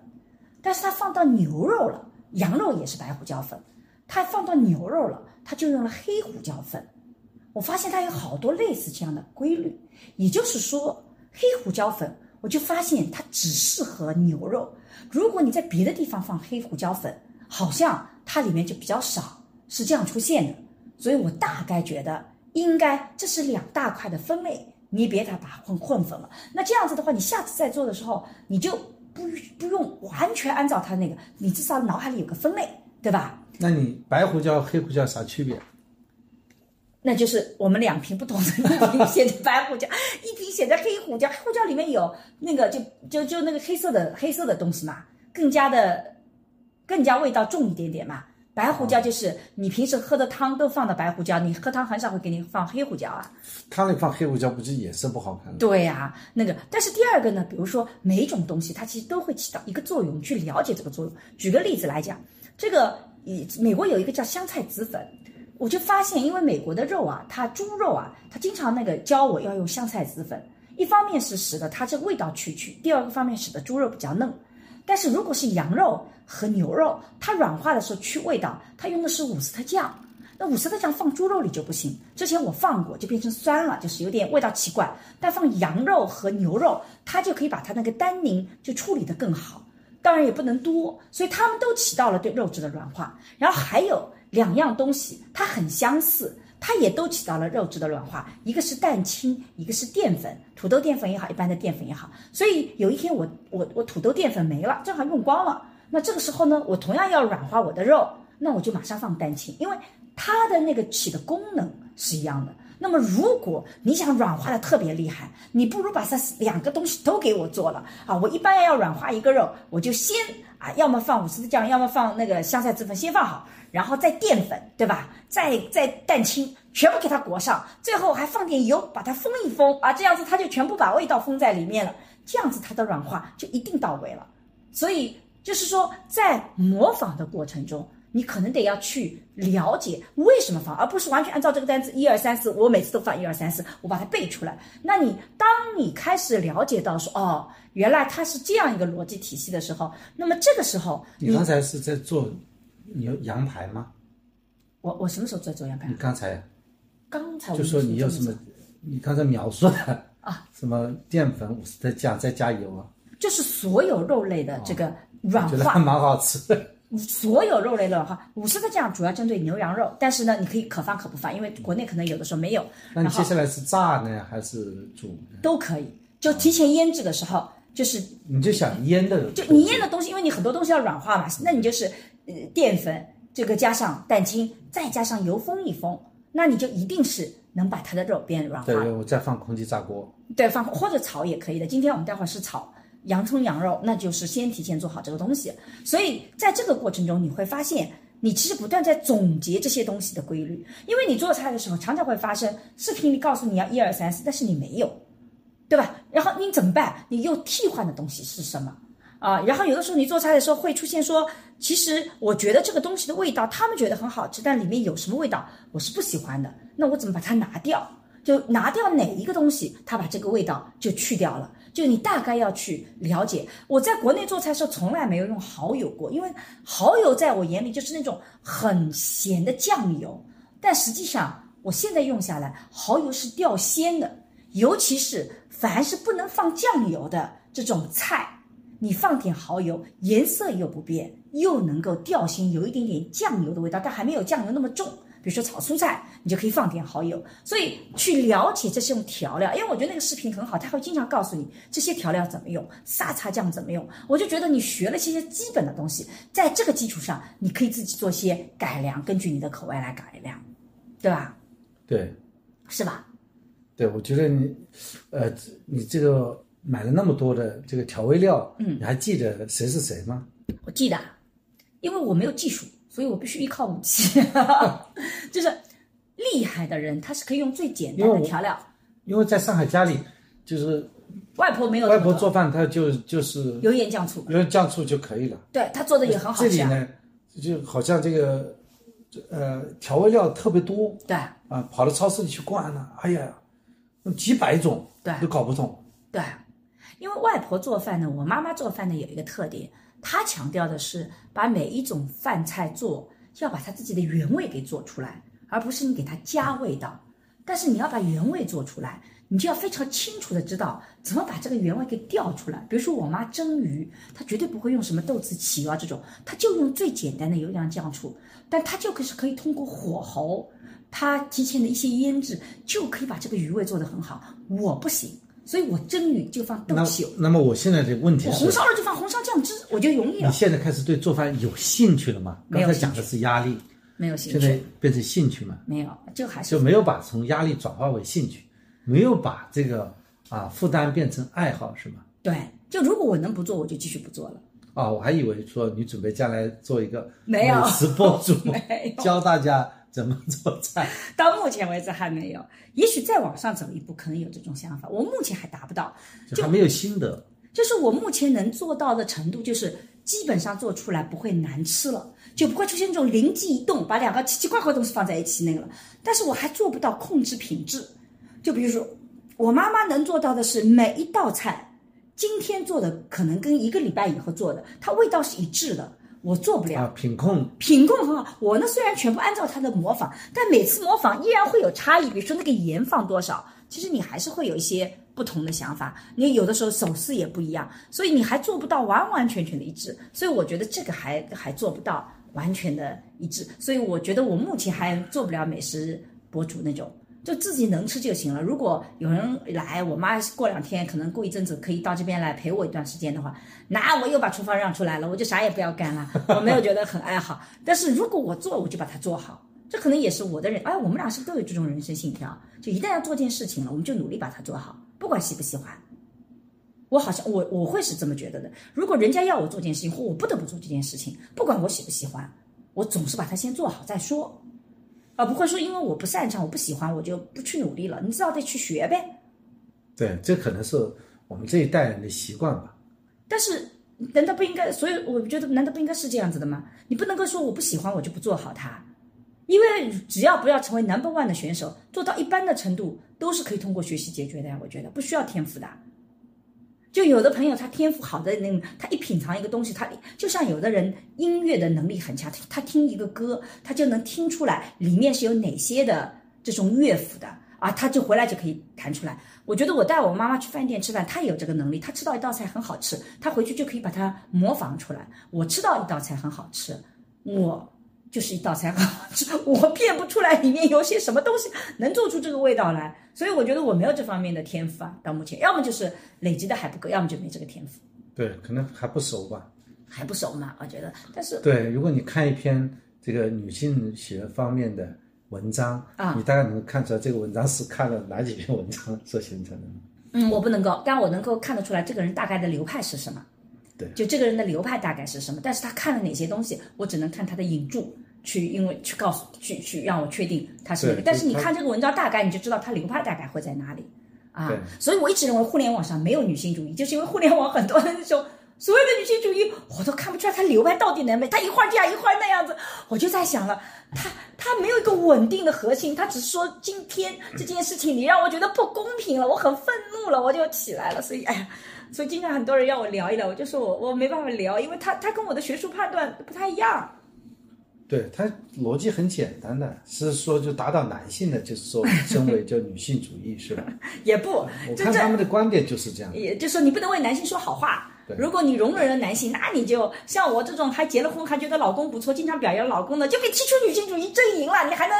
但是他放到牛肉了，羊肉也是白胡椒粉，他放到牛肉了，他就用了黑胡椒粉。我发现它有好多类似这样的规律，也就是说，黑胡椒粉，我就发现它只适合牛肉。如果你在别的地方放黑胡椒粉，好像它里面就比较少，是这样出现的。所以我大概觉得，应该这是两大块的分类，你别它把它混混粉了。那这样子的话，你下次再做的时候，你就。不不用完全按照它那个，你至少脑海里有个分类，对吧？那你白胡椒、黑胡椒啥区别？那就是我们两瓶不同的，一瓶写着白胡椒，一瓶写着黑胡椒。黑胡椒里面有那个就就就那个黑色的黑色的东西嘛，更加的更加味道重一点点嘛。白胡椒就是你平时喝的汤都放的白胡椒，你喝汤很少会给你放黑胡椒啊。汤里放黑胡椒不就颜色不好看吗？对呀、那个。但是第二个呢，比如说每一种东西，它其实都会起到一个作用，去了解这个作用。举个例子来讲，这个以美国有一个叫香菜籽粉，我就发现，因为美国的肉啊，它猪肉啊，它经常那个教我要用香菜籽粉，一方面是使得它这个味道去去，第二个方面使得猪肉比较嫩。但是如果是羊肉和牛肉，它软化的时候去味道，它用的是伍斯特酱。那伍斯特酱放猪肉里就不行，之前我放过就变成酸了，就是有点味道奇怪。但放羊肉和牛肉，它就可以把它那个单宁就处理得更好。当然也不能多，所以它们都起到了对肉质的软化。然后还有两样东西，它很相似，它也都起到了肉质的软化，一个是蛋清，一个是淀粉，土豆淀粉也好，一般的淀粉也好。所以有一天我我我土豆淀粉没了，正好用光了，那这个时候呢，我同样要软化我的肉，那我就马上放蛋清，因为它的那个起的功能是一样的。那么如果你想软化的特别厉害，你不如把这两个东西都给我做了啊！我一般要软化一个肉，我就先啊，要么放伍斯特酱，要么放那个香菜籽粉，先放好，然后再淀粉，对吧？再再蛋清，全部给它裹上，最后还放点油，把它封一封啊，这样子它就全部把味道封在里面了，这样子它的软化就一定到位了。所以就是说，在模仿的过程中。你可能得要去了解为什么放，而不是完全按照这个单词一二三四，我每次都放一二三四，我把它背出来。那你当你开始了解到说，哦，原来它是这样一个逻辑体系的时候，那么这个时候你刚才是在做牛羊排吗？我我什么时候在做羊排你？刚才刚才就说你有什么？你刚才描述的啊？<laughs> 什么淀粉、五十的酱再加油啊？就是所有肉类的这个软化觉得还，蛮好吃的。所有肉类的软化，伍斯特酱主要针对牛羊肉，但是呢，你可以可放可不放，因为国内可能有的时候没有，那你接下来是炸呢，还是煮呢？都可以。就提前腌制的时候，就是你就想腌的，就你腌的东西，因为你很多东西要软化嘛，那你就是呃淀粉这个加上蛋清，再加上油封一封，那你就一定是能把它的肉变软化。对，我再放空气炸锅。对，放或者炒也可以的。今天我们待会儿是炒洋葱羊肉，那就是先提前做好这个东西。所以在这个过程中，你会发现你其实不断在总结这些东西的规律。因为你做菜的时候，常常会发生视频里告诉你要一二三四，但是你没有，对吧？然后你怎么办？你又替换的东西是什么？啊，然后有的时候你做菜的时候会出现说，其实我觉得这个东西的味道，他们觉得很好吃，但里面有什么味道我是不喜欢的，那我怎么把它拿掉？就拿掉哪一个东西，它把这个味道就去掉了。就你大概要去了解。我在国内做菜时候从来没有用蚝油过，因为蚝油在我眼里就是那种很咸的酱油。但实际上我现在用下来，蚝油是掉鲜的，尤其是凡是不能放酱油的这种菜。你放点蚝油，颜色又不变，又能够调性，有一点点酱油的味道，但还没有酱油那么重。比如说炒蔬菜，你就可以放点蚝油。所以去了解这些调料，因为我觉得那个视频很好，他会经常告诉你这些调料怎么用，沙茶酱怎么用。我就觉得你学了这些基本的东西，在这个基础上，你可以自己做些改良，根据你的口味来改良，对吧？对，是吧？对，我觉得你，呃，你这个。买了那么多的这个调味料，嗯，你还记得谁是谁吗？我记得，因为我没有技术，所以我必须依靠武器。<laughs> 就是厉害的人，他是可以用最简单的调料。因为在上海家里，就是外婆没有外婆做饭，她就就是油盐酱醋，油盐酱醋就可以了。对她做的也很好吃。这里呢，就好像这个呃调味料特别多。对啊，跑到超市里去逛呢，哎呀，几百种，对，都搞不懂。对。因为外婆做饭呢，我妈妈做饭呢有一个特点，她强调的是把每一种饭菜做，要把她自己的原味给做出来，而不是你给它加味道。但是你要把原味做出来，你就要非常清楚的知道怎么把这个原味给调出来。比如说我妈蒸鱼，她绝对不会用什么豆豉起啊这种，她就用最简单的油盐酱醋，但她就可是可以通过火候，她提前的一些腌制，就可以把这个鱼味做得很好。我不行。所以我蒸鱼就放豆豉。那么我现在的问题是，红烧肉就放红烧酱汁，我就容易了。你现在开始对做饭有兴趣了吗？刚才讲的是压力，没有兴趣。现在变成兴趣吗？没有，就还是就没有把从压力转化为兴趣，没有把这个啊负担变成爱好，是吗？对，就如果我能不做，我就继续不做了。啊，我还以为说你准备将来做一个美食博主，<laughs> 没教大家。怎么做菜？<laughs> 到目前为止还没有，也许再往上走一步，可能有这种想法。我目前还达不到，就还没有心得。就是我目前能做到的程度，就是基本上做出来不会难吃了，就不会出现这种灵机一动把两个奇奇怪怪的东西放在一起那个了。但是我还做不到控制品质。就比如说，我妈妈能做到的是每一道菜，今天做的可能跟一个礼拜以后做的，它味道是一致的。我做不了，品控品控很好。我呢虽然全部按照他的模仿，但每次模仿依然会有差异。比如说那个盐放多少，其实你还是会有一些不同的想法。你有的时候手势也不一样，所以你还做不到完完全全的一致。所以我觉得这个还 <laughs> 还做不到完全的一致。所以我觉得我目前还做不了美食博主那种。就自己能吃就行了。如果有人来，我妈过两天可能过一阵子可以到这边来陪我一段时间的话，那我又把厨房让出来了，我就啥也不要干了。<laughs> 我没有觉得很爱好，但是如果我做，我就把它做好。这可能也是我的人。哎，我们俩是不是都有这种人生信条？就一旦要做件事情了，我们就努力把它做好，不管喜不喜欢。我好像我我会是这么觉得的。如果人家要我做件事情，或我不得不做这件事情，不管我喜不喜欢，我总是把它先做好再说。而不会说，因为我不擅长，我不喜欢，我就不去努力了。你至少得去学呗。对，这可能是我们这一代人的习惯吧。但是，难道不应该？所以我觉得，难道不应该是这样子的吗？你不能够说我不喜欢，我就不做好它。因为只要不要成为 number one 的选手，做到一般的程度，都是可以通过学习解决的呀。我觉得不需要天赋的。就有的朋友他天赋好的那，他一品尝一个东西，他就像有的人音乐的能力很强，他他听一个歌，他就能听出来里面是有哪些的这种乐府的啊，他就回来就可以弹出来。我觉得我带我妈妈去饭店吃饭，她也有这个能力，她吃到一道菜很好吃，她回去就可以把它模仿出来。我吃到一道菜很好吃，我。就是一道菜很好吃，我骗不出来里面有些什么东西能做出这个味道来，所以我觉得我没有这方面的天赋啊。到目前，要么就是累积的还不够，要么就没这个天赋。对，可能还不熟吧。还不熟嘛？我觉得，但是对，如果你看一篇这个女性学方面的文章啊你大概能看出来这个文章是看了哪几篇文章所形成的？嗯，我不能够，但我能够看得出来这个人大概的流派是什么。对就这个人的流派大概是什么，但是他看了哪些东西，我只能看他的引注。去，因为去告诉，去去让我确定他是那个。但是你看这个文章，大概你就知道它流派大概会在哪里啊。所以我一直认为互联网上没有女性主义，就是因为互联网很多的那种所谓的女性主义，我都看不出来他流派到底能没。他一会儿这样，一会儿那样子，我就在想了，他他没有一个稳定的核心，他只是说今天这件事情你让我觉得不公平了，我很愤怒了，我就起来了。所以，哎呀。所以经常很多人要我聊一聊，我就说我我没办法聊，因为他他跟我的学术判断不太一样。对，它逻辑很简单的，是说就打倒男性的，就是说称为叫女性主义，是吧？<laughs> 也不，我看他们的观点就是这样。也就说你不能为男性说好话对。如果你容忍了男性，那你就像我这种还结了婚还觉得老公不错，经常表扬老公的，就被踢出女性主义阵营了。你还能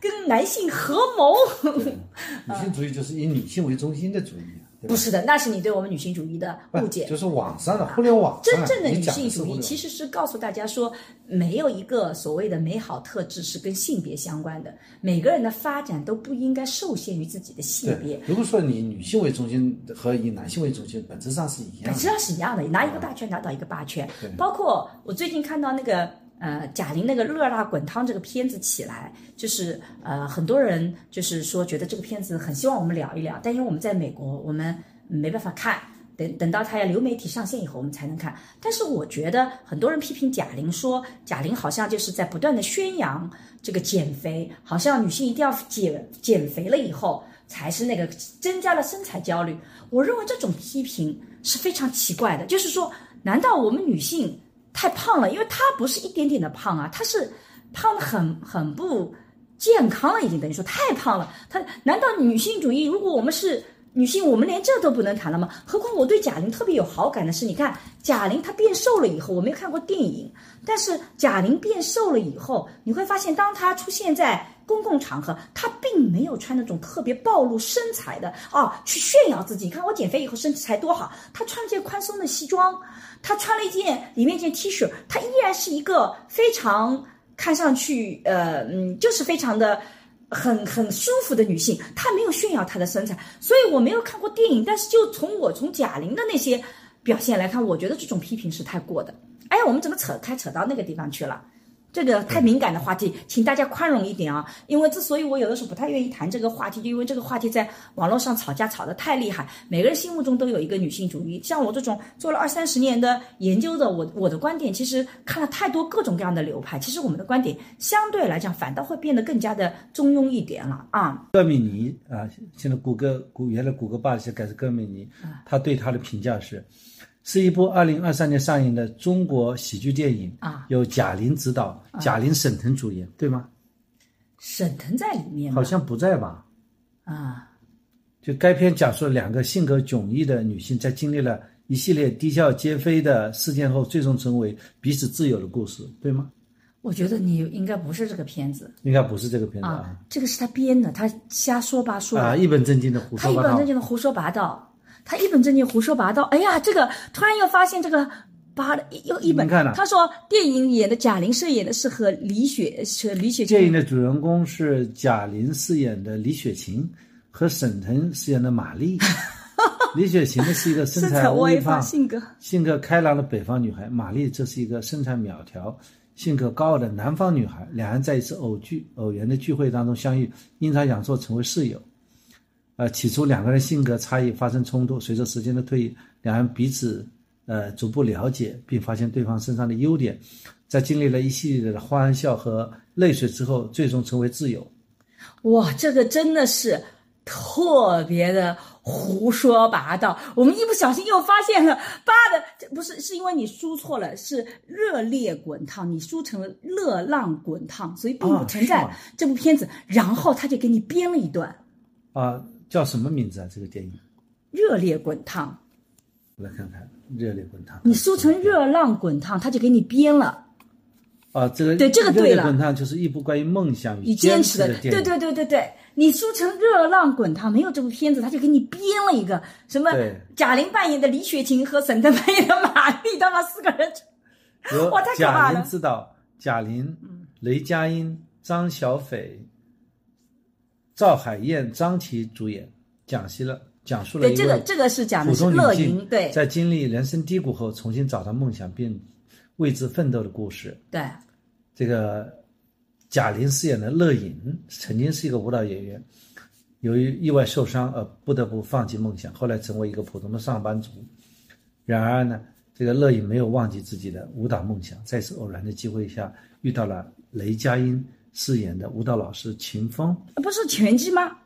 跟男性合谋？女性主义就是以女性为中心的主义，不是的，那是你对我们女性主义的误解。就是网上的互联网真正的女性主义其实是告诉大家说，没有一个所谓的美好特质是跟性别相关的，每个人的发展都不应该受限于自己的性别，。如果说你女性为中心和以男性为中心，本质上是一样的本质。上是一样的，拿一个大圈打倒一个八圈对。包括我最近看到那个呃贾玲那个《热辣滚烫》这个片子起来，就是呃很多人就是说觉得这个片子很希望我们聊一聊，但因为我们在美国，我们没办法看。等等到它要流媒体上线以后，我们才能看。但是我觉得很多人批评贾玲说，贾玲好像就是在不断的宣扬这个减肥，好像女性一定要减减肥了以后才是那个增加了身材焦虑。我认为这种批评是非常奇怪的，就是说，难道我们女性太胖了？因为她不是一点点的胖啊，她是胖的很很不健康了，已经等于说太胖了。她难道女性主义？如果我们是女性，我们连这都不能谈了吗？何况我对贾玲特别有好感的是，你看贾玲她变瘦了以后，我没有看过电影，但是贾玲变瘦了以后，你会发现，当她出现在公共场合，她并没有穿那种特别暴露身材的啊，去炫耀自己。你看我减肥以后身材多好，她穿了件宽松的西装，她穿了一件里面一件 T 恤，她依然是一个非常看上去呃嗯，就是非常的。很很舒服的女性，她没有炫耀她的身材，所以我没有看过电影，但是就从我从贾玲的那些表现来看，我觉得这种批评是太过的。哎呀，我们怎么扯开扯到那个地方去了？这个太敏感的话题，请大家宽容一点啊！因为之所以我有的时候不太愿意谈这个话题，就因为这个话题在网络上吵架吵得太厉害，每个人心目中都有一个女性主义。像我这种做了二三十年的研究的，我我的观点其实看了太多各种各样的流派，其实我们的观点相对来讲反倒会变得更加的中庸一点了啊。戈米尼啊，现在谷歌谷原来谷歌爸现在改成戈米尼，他对他的评价是，是一部二零二三年上映的中国喜剧电影啊，由贾玲执导，贾玲、沈腾主演，对吗？沈腾在里面吗好像不在吧？啊，就该片讲述了两个性格迥异的女性在经历了一系列啼笑皆非的事件后，最终成为彼此挚友的故事，对吗？我觉得你应该不是这个片子应该不是这个片子啊啊，这个是他编的，他瞎说八说啊，一本正经的胡说八道他一本正。经的胡说八道，他一本正经胡说八道。哎呀，这个突然又发现这个八的又一本，看他说电影演的贾玲饰演的是和李雪是李雪琴，电影的主人公是贾玲饰演的李雪琴和沈腾饰演的马丽。<laughs> 李雪琴呢是一个身材微胖、性格性格开朗的北方女孩，马丽这是一个身材苗条、性格高傲的南方女孩。两人在一次偶聚偶然的聚会当中相遇，阴差阳错成为室友。呃，起初两个人性格差异发生冲突，随着时间的推移，两人彼此呃逐步了解，并发现对方身上的优点，在经历了一系列的欢笑和泪水之后，最终成为挚友。哇，这个真的是特别的胡说八道。我们一不小心又发现了八的，这不是是因为你输错了，是热烈滚烫，你输成了热浪滚烫，所以并不存在这部片子。然后他就给你编了一段啊，叫什么名字啊？这个电影，热烈滚烫，我来看看，《热烈滚烫》。你输成热浪滚烫，他就给你编了。啊，这个对这个对了烈滚烫就是一部关于梦想与坚坚持的，电影。对对对对对，你输成热浪滚烫，没有这部片子，他就给你编了一个什么贾玲扮演的李雪琴和沈腾扮演的马丽，他妈四个人，由哇太可怕贾了玲知道，贾玲、雷佳音、张小斐、赵海燕、张琪主演，讲述了讲述了对，一这个这个是讲的普是乐通女性莹，对在经历人生低谷后重新找到梦想并为之奋斗的故事。对，这个贾玲饰演的乐莹曾经是一个舞蹈演员，由于意外受伤而不得不放弃梦想，后来成为一个普通的上班族。然而呢，这个乐莹没有忘记自己的舞蹈梦想，在一次偶然的机会下遇到了雷佳音饰演的舞蹈老师秦风。不是拳击吗？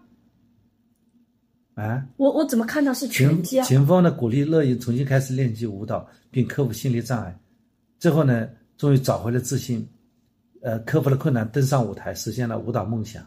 啊，我我怎么看到是拳击啊？秦风呢鼓励乐意重新开始练习舞蹈，并克服心理障碍，最后呢，终于找回了自信，呃，克服了困难，登上舞台，实现了舞蹈梦想。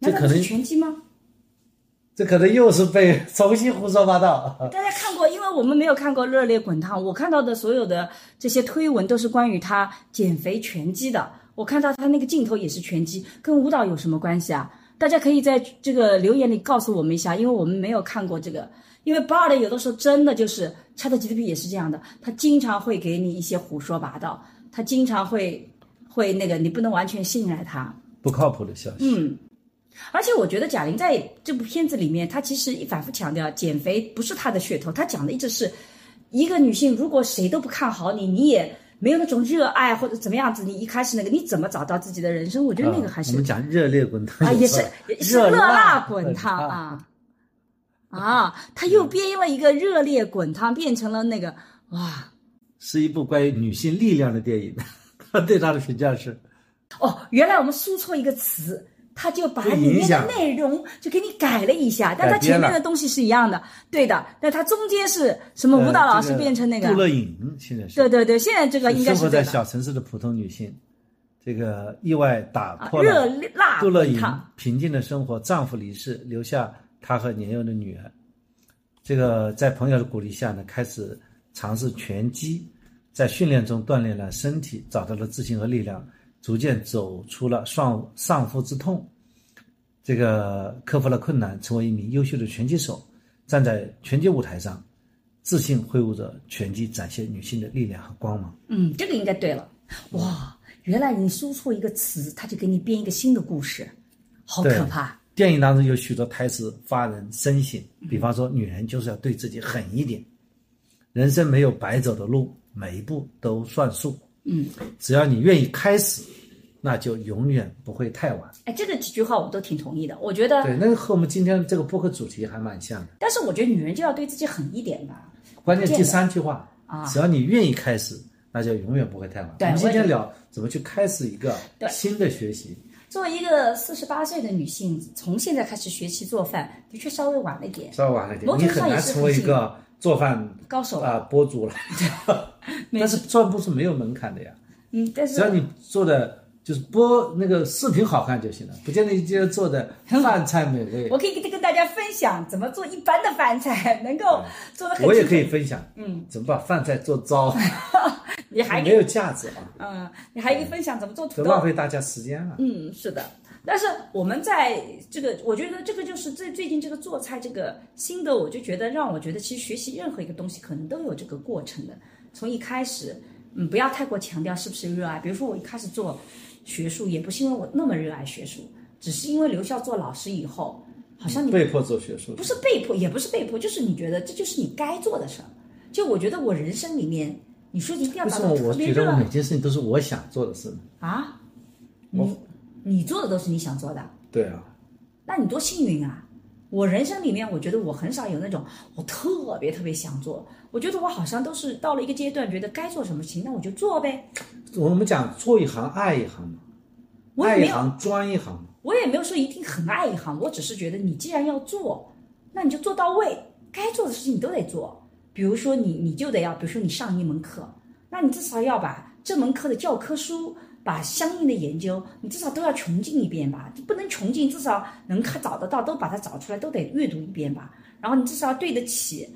这可能拳击吗？<laughs> 这可能又是被 <laughs> 重新胡说八道。大家看过，因为我们没有看过《热烈滚烫》，我看到的所有的这些推文都是关于他减肥拳击的。我看到他那个镜头也是拳击，跟舞蹈有什么关系啊？大家可以在这个留言里告诉我们一下，因为我们没有看过这个。因为 Bard 有的时候真的就是 ChatGPT 也是这样的，他经常会给你一些胡说八道，他经常会会那个，你不能完全信赖他。不靠谱的消息。嗯，而且我觉得贾玲在这部片子里面，她其实一反复强调减肥不是她的噱头，她讲的一直是一个女性，如果谁都不看好你，你也没有那种热爱或者怎么样子，你一开始那个你怎么找到自己的人生？我觉得那个还是啊我们讲热烈滚烫啊，也是也是热辣辣滚烫啊啊！他又编了一个热烈滚烫，变成了那个哇是一部关于女性力量的电影。他 <laughs> 对他的评价是：哦，原来我们输错一个词。他就把里面的内容就给你改了一下，但他前面的东西是一样的，对的。但他中间是什么舞蹈老师变成那个？杜乐颖，现在是对对对，现在这个应该。生活在小城市的普通女性，这个意外打破啊热了辣杜乐颖平静的生活，丈夫离世，留下她和年幼的女儿。这个在朋友的鼓励下呢，开始尝试拳击，在训练中锻炼了身体，找到了自信和力量，逐渐走出了丧丧夫之痛。这个克服了困难，成为一名优秀的拳击手，站在拳击舞台上，自信挥舞着拳击，展现女性的力量和光芒。嗯，这个应该对了。哇，原来你说错一个词，他就给你编一个新的故事，好可怕。电影当中有许多台词发人深省，比方说，女人就是要对自己狠一点，人生没有白走的路，每一步都算数。嗯，只要你愿意开始，那就永远不会太晚。哎，这个几句话我都挺同意的。我觉得，对，那个和我们今天这个播客主题还蛮像的。但是我觉得女人就要对自己狠一点吧。关键第三句话啊只要你愿意开始，那就永远不会太晚。我们今天聊怎么去开始一个新的学习。作为一个四十八岁的女性，从现在开始学习做饭，的确稍微晚了一点。稍微晚了一点某，种你程度上也是很难成为一个做饭高手啊、博主了。<laughs> <laughs> 没但是做播是没有门槛的呀，嗯，但是只要你做的就是播那个视频好看就行了，不见得一定要做的饭菜美味。我可以跟跟大家分享怎么做一般的饭菜，能够做的很。我也可以。分享，嗯，怎么把饭菜做糟，<laughs> 你还没有价值啊，<laughs> 嗯，你还可以分享怎么做土豆。浪费大家时间了。嗯，是的。但是我们在这个，我觉得这个就是最最近这个做菜这个心得，我就觉得让我觉得，其实学习任何一个东西可能都有这个过程的。从一开始，嗯，不要太过强调是不是热爱。比如说我一开始做学术，也不是因为我那么热爱学术，只是因为留校做老师以后，好像你被迫做学术不，是被迫，也不是被迫，就是你觉得这就是你该做的事儿。就我觉得我人生里面，你说一定要为达到我特别热爱觉得我每件事情都是我想做的事呢？啊，你你做的都是你想做的。对啊，那你多幸运啊！我人生里面，我觉得我很少有那种我特别特别想做。我觉得我好像都是到了一个阶段，觉得该做什么事情，那我就做呗。我们讲做一行爱一行嘛，爱一行专一行嘛。我也没有说一定很爱一行，我只是觉得你既然要做，那你就做到位，该做的事情你都得做。比如说你你就得要，比如说你上一门课，那你至少要把这门课的教科书。把相应的研究，你至少都要穷尽一遍吧，不能穷尽，至少能看找得到，都把它找出来，都得阅读一遍吧。然后你至少要对得起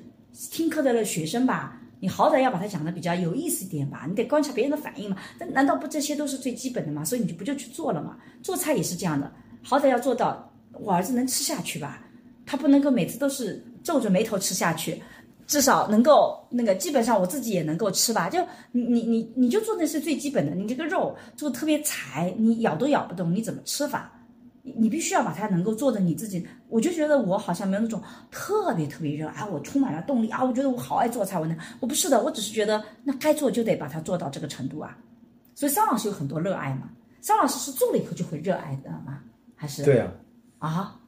听课的学生吧，你好歹要把它讲的比较有意思点吧，你得观察别人的反应嘛。那难道不这些都是最基本的吗？所以你就不就去做了嘛？做菜也是这样的，好歹要做到我儿子能吃下去吧，他不能够每次都是皱着眉头吃下去。至少能够那个，基本上我自己也能够吃吧。就你你你你就做那些最基本的，你这个肉做的特别柴，你咬都咬不动，你怎么吃法？你你必须要把它能够做的你自己。我就觉得我好像没有那种特别特别热爱，我充满了动力啊！我觉得我好爱做菜，我能我不是的，我只是觉得那该做就得把它做到这个程度啊。所以桑老师有很多热爱嘛，桑老师是做了以后就会热爱的吗？还是对啊，啊，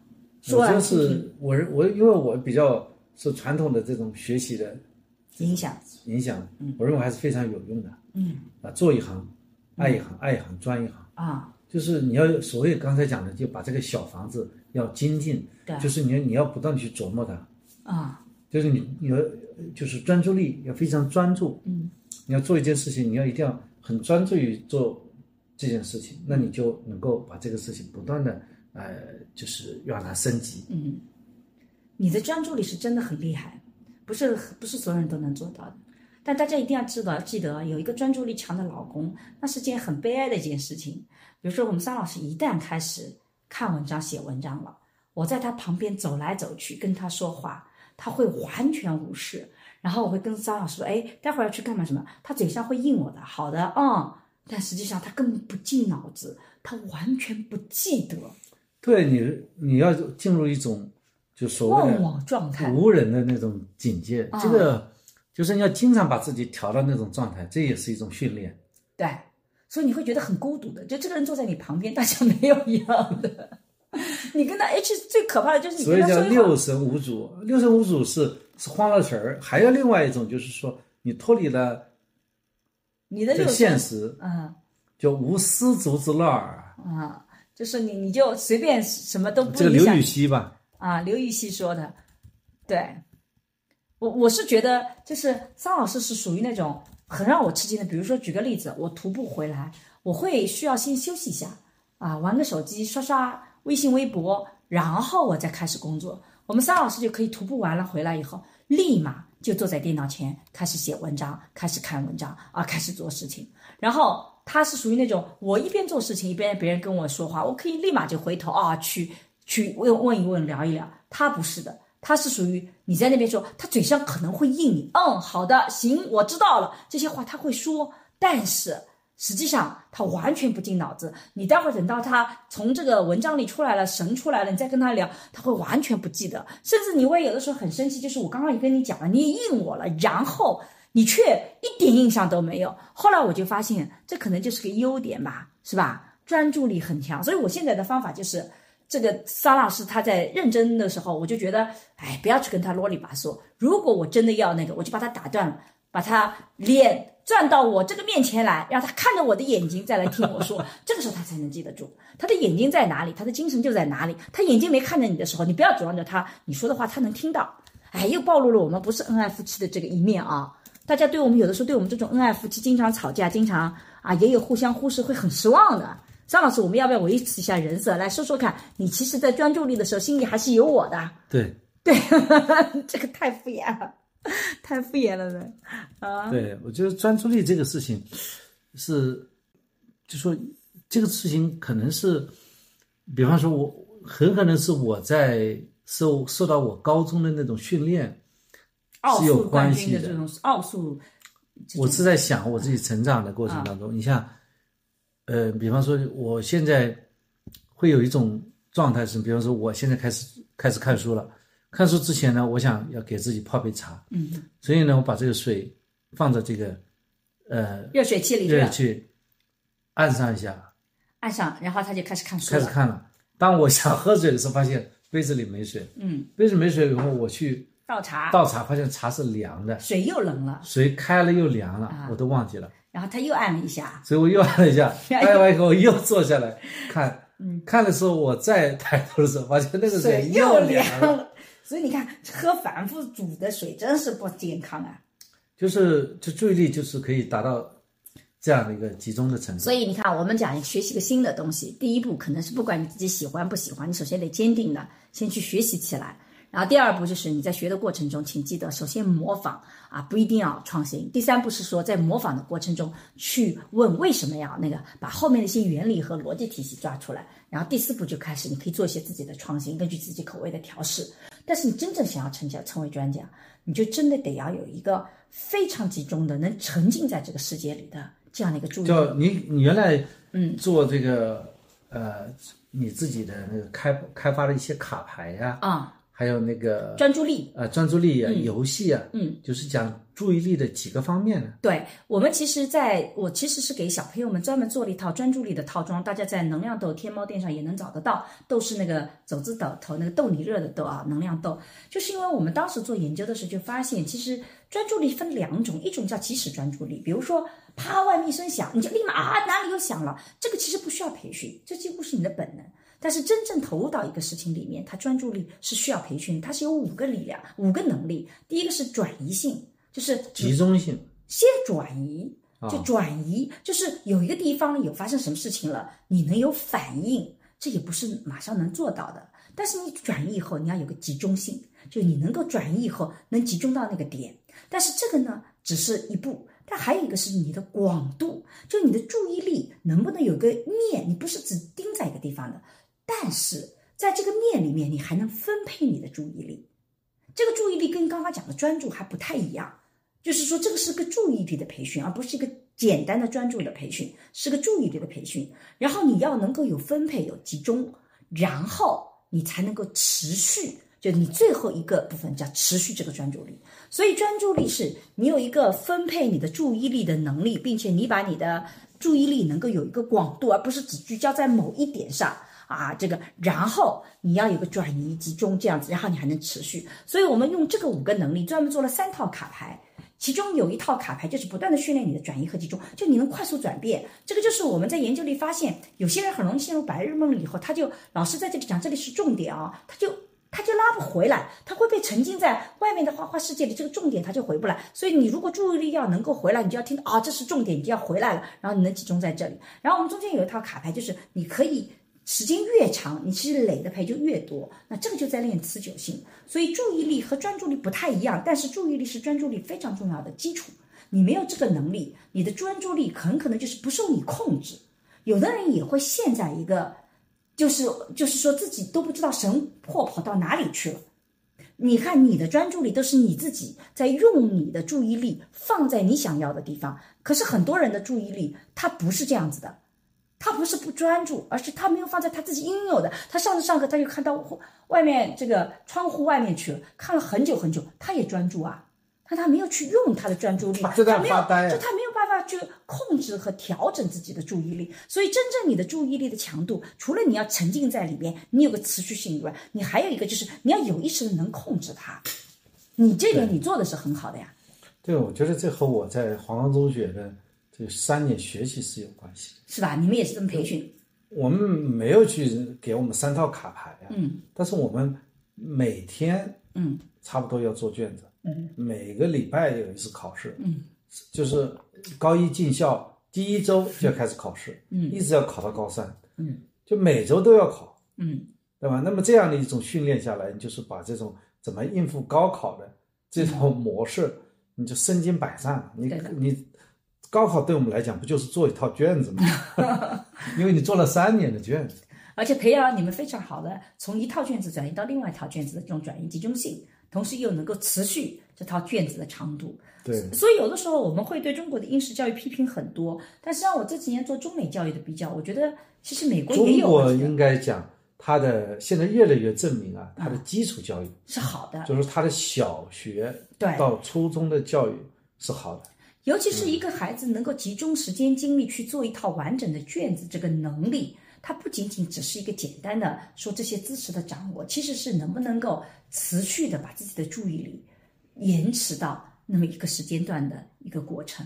我说来就是我我因为我比较受传统的这种学习的影响，影响，我认为还是非常有用的嗯啊。做一行，爱一行，爱一行专一行，啊，就是你要所谓刚才讲的，就把这个小房子要精进，对就是你要你要不断地去琢磨它，啊，就是你你要就是专注力要非常专注，嗯，你要做一件事情，你要一定要很专注于做这件事情，那你就能够把这个事情不断的呃，就是让它升级。嗯，你的专注力是真的很厉害，不是不是所有人都能做到的。但大家一定要知道，记得有一个专注力强的老公，那是件很悲哀的一件事情。比如说，我们桑老师一旦开始看文章、写文章了，我在他旁边走来走去，跟他说话，他会完全无视。然后我会跟桑老师说：“哎，待会儿要去干嘛？什么？”他嘴上会应我的，好的，嗯。但实际上他根本不进脑子，他完全不记得，对你，你要进入一种就所谓忘的我状态。无人的那种境界，啊这个就是你要经常把自己调到那种状态，这也是一种训练。对，所以你会觉得很孤独的，就这个人坐在你旁边，<laughs> 大家没有一样的。你跟他 H 最可怕的就是你所以叫六神无主，六神无主是是慌了神儿，还有另外一种就是说你脱离了你的六神，现实，嗯就无丝竹之乐儿。嗯，就是你你就随便什么都不这个影响。刘禹锡吧，啊，刘禹锡说的，对，我我是觉得，就是张老师是属于那种很让我吃惊的。比如说，举个例子，我徒步回来，我会需要先休息一下啊，玩个手机，刷刷微信、微博，然后我再开始工作。我们桑老师就可以徒步完了回来以后，立马就坐在电脑前开始写文章，开始看文章啊，开始做事情。然后他是属于那种我一边做事情一边别人跟我说话，我可以立马就回头啊去去问问一问聊一聊。他不是的，他是属于你在那边说，他嘴上可能会应你，嗯，好的，行，我知道了，这些话他会说，但是实际上他完全不进脑子。你待会儿等到他从这个文章里出来了，神出来了，你再跟他聊，他会完全不记得，甚至你会有的时候很生气，就是我刚刚也跟你讲了，你也应我了，然后。你却一点印象都没有。后来我就发现，这可能就是个优点吧，是吧？专注力很强。所以我现在的方法就是，这个桑老师他在认真的时候，我就觉得，哎，不要去跟他啰里吧嗦。如果我真的要那个，我就把他打断了，把他脸转到我这个面前来，让他看着我的眼睛再来听我说。<laughs> 这个时候他才能记得住，他的眼睛在哪里，他的精神就在哪里。他眼睛没看着你的时候，你不要指望着他，你说的话他能听到。哎，又暴露了我们不是恩爱夫妻的这个一面啊！大家对我们有的时候对我们这种恩爱夫妻经常吵架，经常啊也有互相忽视，会很失望的。张老师，我们要不要维持一下人设，来说说看，你其实在专注力的时候，心里还是有我的。对。对，<laughs> 这个太敷衍了，太敷衍了呢。啊，对，我觉得专注力这个事情是，就说这个事情可能是，比方说我很可能是我在受受到我高中的那种训练，奥是有数关系的。这种奥数，我是在想我自己成长的过程当中，你像，呃，比方说我现在会有一种状态是，比方说我现在开始开始看书了，看书之前呢，我想要给自己泡杯茶，嗯，所以呢，我把这个水放在这个呃热水器里热，热去按上一下，按上，然后他就开始看书。开始看了。当我想喝水的时候，发现杯子里没水，嗯，杯子没水以后，我去倒茶，倒茶，发现茶是凉的，水又冷了，水开了又凉了啊，我都忘记了。然后他又按了一下，所以我又按了一下，<laughs> 按完以后我又坐下来看，嗯看的时候我再抬头的时候，发现那个水又凉了。所以你看，喝反复煮的水真是不健康啊。就是这注意力就是可以达到这样的一个集中的程度。所以你看，我们讲学习个新的东西，第一步可能是不管你自己喜欢不喜欢，你首先得坚定的先去学习起来。然后第二步就是你在学的过程中，请记得首先模仿啊，不一定要创新。第三步是说在模仿的过程中去问为什么要那个，把后面的一些原理和逻辑体系抓出来。然后第四步就开始，你可以做一些自己的创新，根据自己口味的调试。但是你真正想要成家成为专家，你就真的得要有一个非常集中的，能沉浸在这个世界里的这样的一个注意力。就你你原来嗯做这个呃你自己的那个开开发的一些卡牌呀、啊，还有那个专注力。呃专注力啊、游戏啊，嗯，就是讲注意力的几个方面呢。对我们其实在，我其实是给小朋友们专门做了一套专注力的套装，大家在能量豆天猫店上也能找得到。豆是那个走字斗头那个豆泥热的豆啊，能量豆。就是因为我们当时做研究的时候就发现，其实专注力分两种，一种叫即时专注力，比如说啪外面一声响，你就立马啊哪里又响了，这个其实不需要培训，这几乎是你的本能。但是真正投入到一个事情里面，他专注力是需要培训，它是有五个力量、五个能力。第一个是转移性，就是集中性先转移，就转移，就是有一个地方有发生什么事情了，你能有反应，这也不是马上能做到的。但是你转移以后，你要有个集中性，就你能够转移以后能集中到那个点。但是这个呢，只是一步，但还有一个是你的广度，就你的注意力能不能有个面，你不是只盯在一个地方的，但是在这个面里面，你还能分配你的注意力。这个注意力跟刚刚讲的专注还不太一样。就是说，这个是个注意力的培训，而不是一个简单的专注的培训，是个注意力的培训。然后你要能够有分配、有集中，然后你才能够持续。就你最后一个部分叫持续这个专注力。所以专注力是你有一个分配你的注意力的能力，并且你把你的注意力能够有一个广度，而不是只聚焦在某一点上。啊，这个，然后你要有个转移集中这样子，然后你还能持续。所以我们用这个五个能力专门做了三套卡牌。其中有一套卡牌就是不断的训练你的转移和集中，就你能快速转变。这个就是我们在研究里发现，有些人很容易陷入白日梦了以后，他就老师在这里讲这里是重点啊，他就他就拉不回来，他会被沉浸在外面的花花世界里，这个重点他就回不来。所以你如果注意力要能够回来，你就要听啊，这是重点，你就要回来了，然后你能集中在这里。然后我们中间有一套卡牌，就是你可以。时间越长，你其实累的牌就越多，那这个就在练持久性。所以注意力和专注力不太一样，但是注意力是专注力非常重要的基础。你没有这个能力，你的专注力很可能就是不受你控制。有的人也会陷在一个，就是就是说自己都不知道神魄跑到哪里去了。你看你的专注力都是你自己在用你的注意力放在你想要的地方，可是很多人的注意力他不是这样子的。他不是不专注，而是他没有放在他自己应有的。他上次上课，他就看到外面这个窗户外面去了，看了很久很久，他也专注啊，但他没有去用他的专注力，他没有，就他没有办法去控制和调整自己的注意力。所以，真正你的注意力的强度，除了你要沉浸在里面，你有个持续性以外，你还有一个就是你要有意识的能控制它。你这点你做的是很好的呀。对，我觉得这和我在黄冈中学的。这三年学习是有关系的，是吧？你们也是这么培训？我们没有去给我们三套卡牌呀，嗯，但是我们每天，嗯，差不多要做卷子，嗯，每个礼拜有一次考试，嗯，就是高一进校第一周就要开始考试，嗯，一直要考到高三，嗯，就每周都要考，嗯，对吧？那么这样的一种训练下来，你就是把这种怎么应付高考的这种模式，你就身经百战，你你。高考对我们来讲不就是做一套卷子吗？<laughs> 因为你做了三年的卷子，而且培养了你们非常好的从一套卷子转移到另外一套卷子的这种转移集中性，同时又能够持续这套卷子的长度。对，所以有的时候我们会对中国的应试教育批评很多，但实际上我这几年做中美教育的比较，我觉得其实美国也有。中国应该讲它的现在越来越证明啊，它的基础教育是好的，就是它的小学对到初中的教育是好的。尤其是一个孩子能够集中时间精力去做一套完整的卷子，这个能力，它不仅仅只是一个简单的说这些知识的掌握，其实是能不能够持续的把自己的注意力延迟到那么一个时间段的一个过程。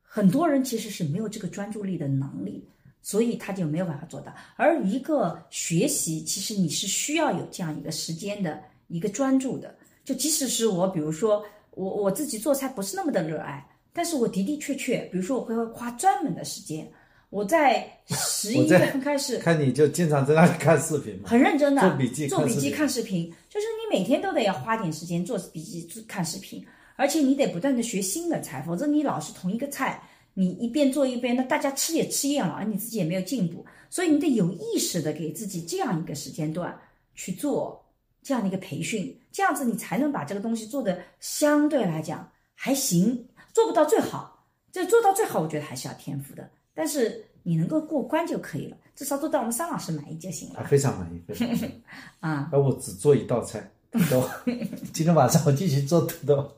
很多人其实是没有这个专注力的能力，所以他就没有办法做到。而一个学习，其实你是需要有这样一个时间的一个专注的。就即使是我，比如说。我我自己做菜不是那么的热爱，但是我的的确确，比如说我会花专门的时间。我在十一月份开始看你就经常在那里看视频很认真的做笔记、做笔记、看视频，就是你每天都得要花点时间做笔记、看视频，而且你得不断的学新的菜，否则你老是同一个菜，你一边做一边，那大家吃也吃厌了，而你自己也没有进步，所以你得有意识的给自己这样一个时间段去做。这样的一个培训，这样子你才能把这个东西做的相对来讲还行，做不到最好，这做到最好，我觉得还是要天赋的。但是你能够过关就可以了。至少做到我们桑老师满意就行他了。非常满意，非常满意。<laughs> 啊而我只做一道菜，土豆。<laughs> 今天晚上我继续做土豆，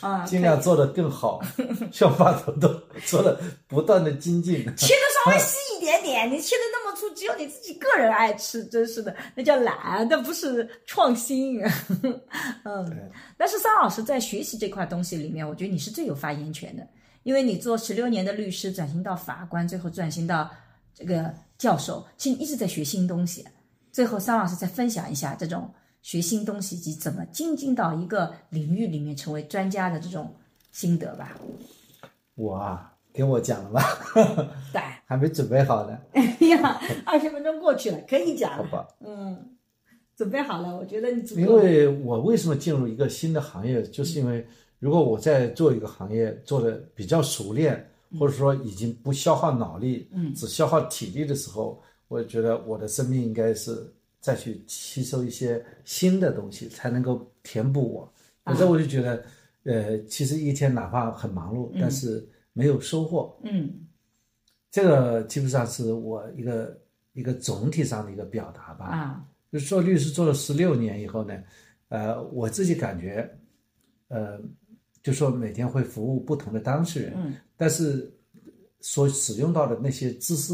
啊，尽量做得更好，希望把土豆做的不断的精进。切的稍微细一点点，你切的那么粗，只有你自己个人爱吃，真是的，那叫懒，那不是创新。<laughs> 嗯，但是桑老师在学习这块东西里面，我觉得你是最有发言权的，因为你做十六年的律师，转型到法官，最后转型到这个教授，其实你一直在学新东西。最后，桑老师再分享一下这种学新东西以及怎么精进到一个领域里面成为专家的这种心得吧。我啊，给我讲了吧，<laughs> 对，还没准备好呢，<laughs> 哎呀，二十分钟过去了，可以讲了。好吧？嗯，准备好了，我觉得你。因为我为什么进入一个新的行业，就是因为如果我在做一个行业做的比较熟练，或者说已经不消耗脑力，嗯只消耗体力的时候，我觉得我的生命应该是再去吸收一些新的东西，才能够填补我。啊否则我就觉得，呃，其实一天哪怕很忙碌，但是没有收获。嗯这个基本上是我一个一个总体上的一个表达吧。啊就是做律师做了十六年以后呢，呃，我自己感觉，呃，就说每天会服务不同的当事人，嗯但是所使用到的那些知识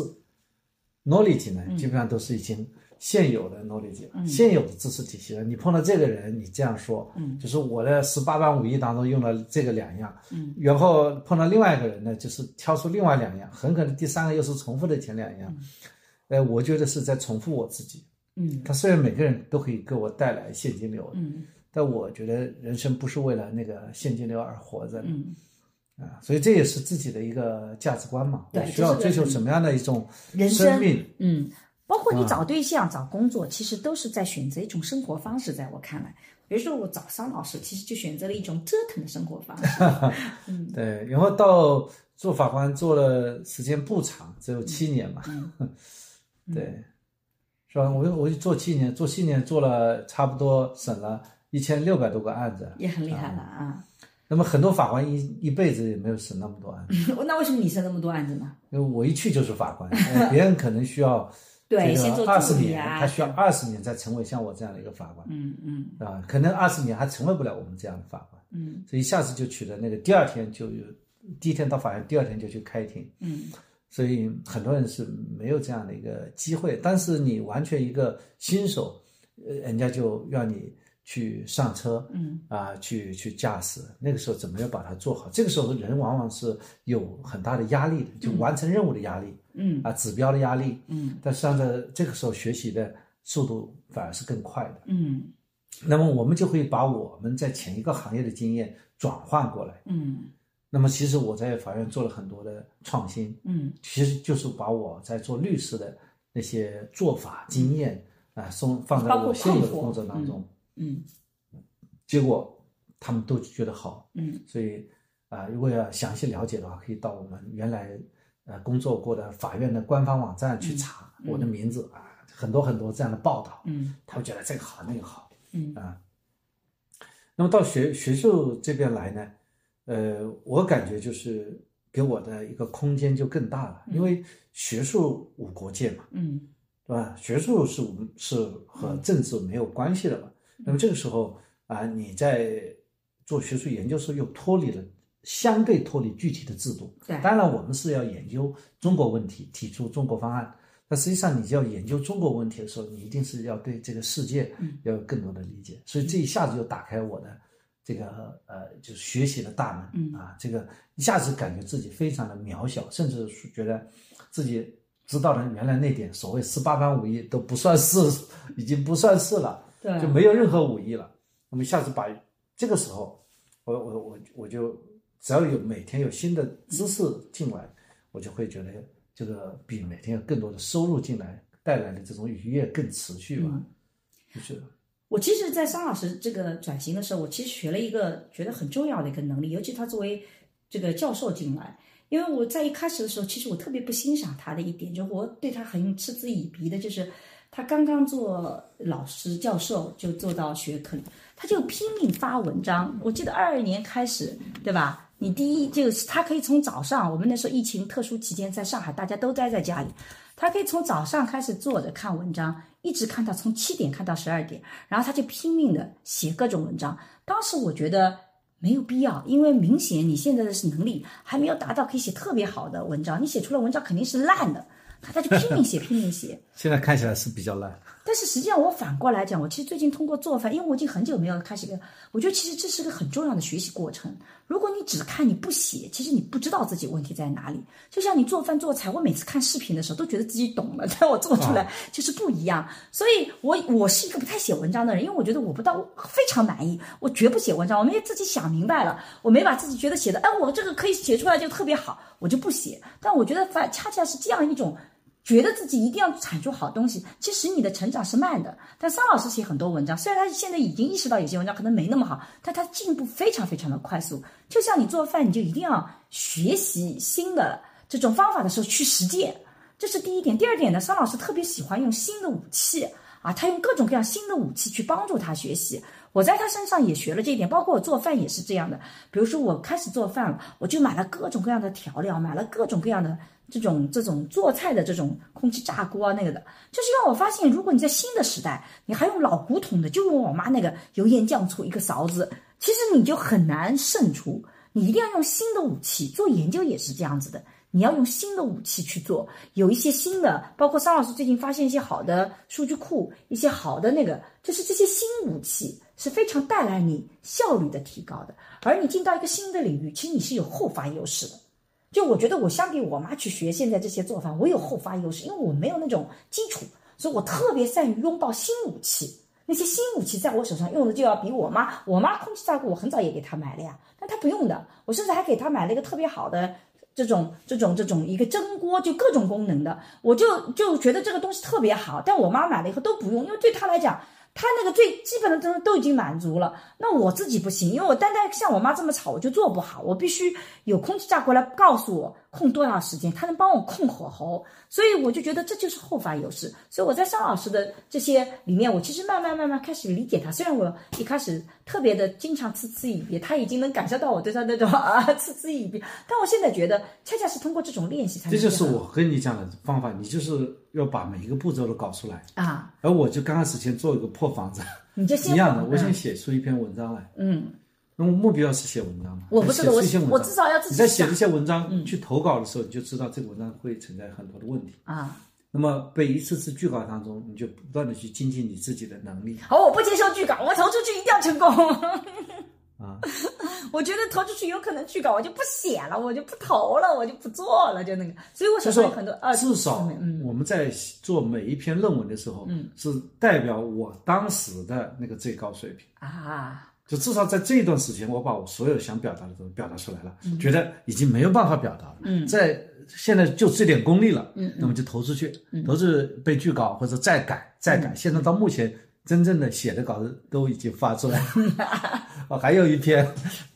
knowledge 呢，基本上都是已经现有的 knowledge，、现有的知识体系。了。你碰到这个人，你这样说，嗯。就是我的十八般武艺当中用了这个两样，嗯，然后碰到另外一个人呢，就是挑出另外两样，很可能第三个又是重复的前两样，呃，我觉得是在重复我自己。嗯。他虽然每个人都可以给我带来现金流，嗯。但我觉得人生不是为了那个现金流而活着的嗯，啊，所以这也是自己的一个价值观嘛。对我需要追求什么样的一种生命？嗯，包括你啊找对象、找工作，其实都是在选择一种生活方式。在我看来，比如说我找桑老师，其实就选择了一种折腾的生活方式。<laughs> 嗯对，然后到做法官做了时间不长，只有七年嘛。<laughs> 嗯对，是吧？我我就做七年，做七年做了差不多审了一千六百多个案子。也很厉害了啊！那么很多法官一一辈子也没有审那么多案子，<laughs> 那为什么你审那么多案子呢？因为我一去就是法官，呃别人可能需要对，这先做个二十年。他需要二十年才成为像我这样的一个法官嗯嗯啊，可能二十年还成为不了我们这样的法官，嗯所以一下子就取得那个第二天就有，第一天到法院，第二天就去开庭，嗯所以很多人是没有这样的一个机会。但是你完全一个新手，呃，人家就让你去上车，嗯啊，去去驾驶，那个时候怎么样把它做好？这个时候人往往是有很大的压力的，就完成任务的压力，嗯啊，指标的压力，嗯。但实际上在这个时候学习的速度反而是更快的。嗯。那么我们就会把我们在前一个行业的经验转换过来。嗯。那么其实我在法院做了很多的创新，嗯。其实就是把我在做律师的那些做法经验啊，送放在我现有的工作当中，嗯。结果他们都觉得好，嗯。所以啊、如果要详细了解的话，可以到我们原来呃工作过的法院的官方网站去查我的名字啊，很多很多这样的报道，嗯他们觉得这个好那个好嗯啊。那么到学学术这边来呢，呃，我感觉就是给我的一个空间就更大了，因为学术无国界嘛，嗯对吧？学术是无是和政治没有关系的嘛。那么这个时候啊，你在做学术研究时候又脱离了，相对脱离具体的制度。对当然我们是要研究中国问题，提出中国方案。那实际上，你要研究中国问题的时候，你一定是要对这个世界要有更多的理解。所以这一下子就打开我的这个呃，就是学习的大门啊，这个一下子感觉自己非常的渺小，甚至是觉得自己知道的原来那点所谓十八般武艺都不算是，已经不算是了，对就没有任何武艺了。那么一下子把这个时候，我我我我就只要有每天有新的知识进来，我就会觉得这个比每天有更多的收入进来带来的这种愉悦更持续吧。就是我其实，在桑老师这个转型的时候，我其实学了一个觉得很重要的一个能力，尤其他作为这个教授进来，因为我在一开始的时候，其实我特别不欣赏他的一点，就是我对他很嗤之以鼻的，就是他刚刚做老师教授就做到学科，他就拼命发文章。我记得二二年开始，对吧？你第一就是他可以从早上，我们那时候疫情特殊期间，在上海大家都待在家里，他可以从早上开始坐着看文章，一直看到从七点看到十二点，然后他就拼命的写各种文章。当时我觉得没有必要，因为明显你现在的是能力还没有达到可以写特别好的文章，你写出来文章肯定是烂的。他他就拼命写，拼命写。<laughs> 现在看起来是比较烂，但是实际上我反过来讲，我其实最近通过做饭，因为我已经很久没有开始，我觉得其实这是个很重要的学习过程。如果你只看你不写，其实你不知道自己问题在哪里。就像你做饭做菜，我每次看视频的时候都觉得自己懂了，但我做出来就是不一样。所以，我我是一个不太写文章的人，因为我觉得我不到非常满意，我绝不写文章。我没自己想明白了，我没把自己觉得写的，哎，我这个可以写出来就特别好，我就不写。但我觉得反恰恰是这样一种。觉得自己一定要产出好东西，其实你的成长是慢的。但桑老师写很多文章，虽然他现在已经意识到有些文章可能没那么好，但他进步非常非常的快速。就像你做饭，你就一定要学习新的这种方法的时候去实践，这是第一点。第二点呢，桑老师特别喜欢用新的武器啊，他用各种各样新的武器去帮助他学习。我在他身上也学了这一点，包括我做饭也是这样的。比如说我开始做饭了，我就买了各种各样的调料，买了各种各样的。这种这种做菜的这种空气炸锅啊，那个的，就是让我发现，如果你在新的时代，你还用老古董的，就用我妈那个油盐酱醋一个勺子，其实你就很难胜出。你一定要用新的武器做研究，也是这样子的。你要用新的武器去做，有一些新的，包括桑老师最近发现一些好的数据库，一些好的那个，就是这些新武器是非常带来你效率的提高的。而你进到一个新的领域，其实你是有后发优势的。就我觉得，我相比我妈去学现在这些做法，我有后发优势，因为我没有那种基础，所以我特别善于拥抱新武器。那些新武器在我手上用的就要比我妈，我妈空气炸锅我很早也给她买了呀，但她不用的。我甚至还给她买了一个特别好的这种这种这种一个蒸锅，就各种功能的，我就就觉得这个东西特别好。但我妈买了以后都不用，因为对她来讲。他那个最基本的都都已经满足了，那我自己不行，因为我单单像我妈这么吵，我就做不好，我必须有空气炸锅来告诉我。控多长时间？他能帮我控火候，所以我就觉得这就是后发优势。所以我在商老师的这些里面，我其实慢慢慢慢开始理解他。虽然我一开始特别的经常嗤之以鼻，他已经能感受到我对他那种 <laughs> 啊嗤之以鼻，但我现在觉得，恰恰是通过这种练习才。这就是我跟你讲的方法，你就是要把每一个步骤都搞出来啊。而我就刚开始先做一个破房子，你就 <laughs> 一样的，我先写出一篇文章来。嗯。那么目标是写文章嘛？我不是的，我我至少要自己。你在写这些文章去投稿的时候，你就知道这个文章会存在很多的问题啊。那么被一次次拒稿当中，你就不断的去精进你自己的能力。好，我不接受拒稿，我投出去一定要成功。<laughs> 啊，我觉得投出去有可能拒稿，我就不写了，我就不投了，我就不做了，就那个。所以我想说很多啊，至少我们在做每一篇论文的时候，嗯，是代表我当时的那个最高水平啊。就至少在这一段时间，我把我所有想表达的都表达出来了，觉得已经没有办法表达了。嗯，在现在就这点功力了。嗯，那么就投出去，投出被拒稿或者再改再改。现在到目前，真正的写的稿子都已经发出来了。<laughs> 哦，还有一篇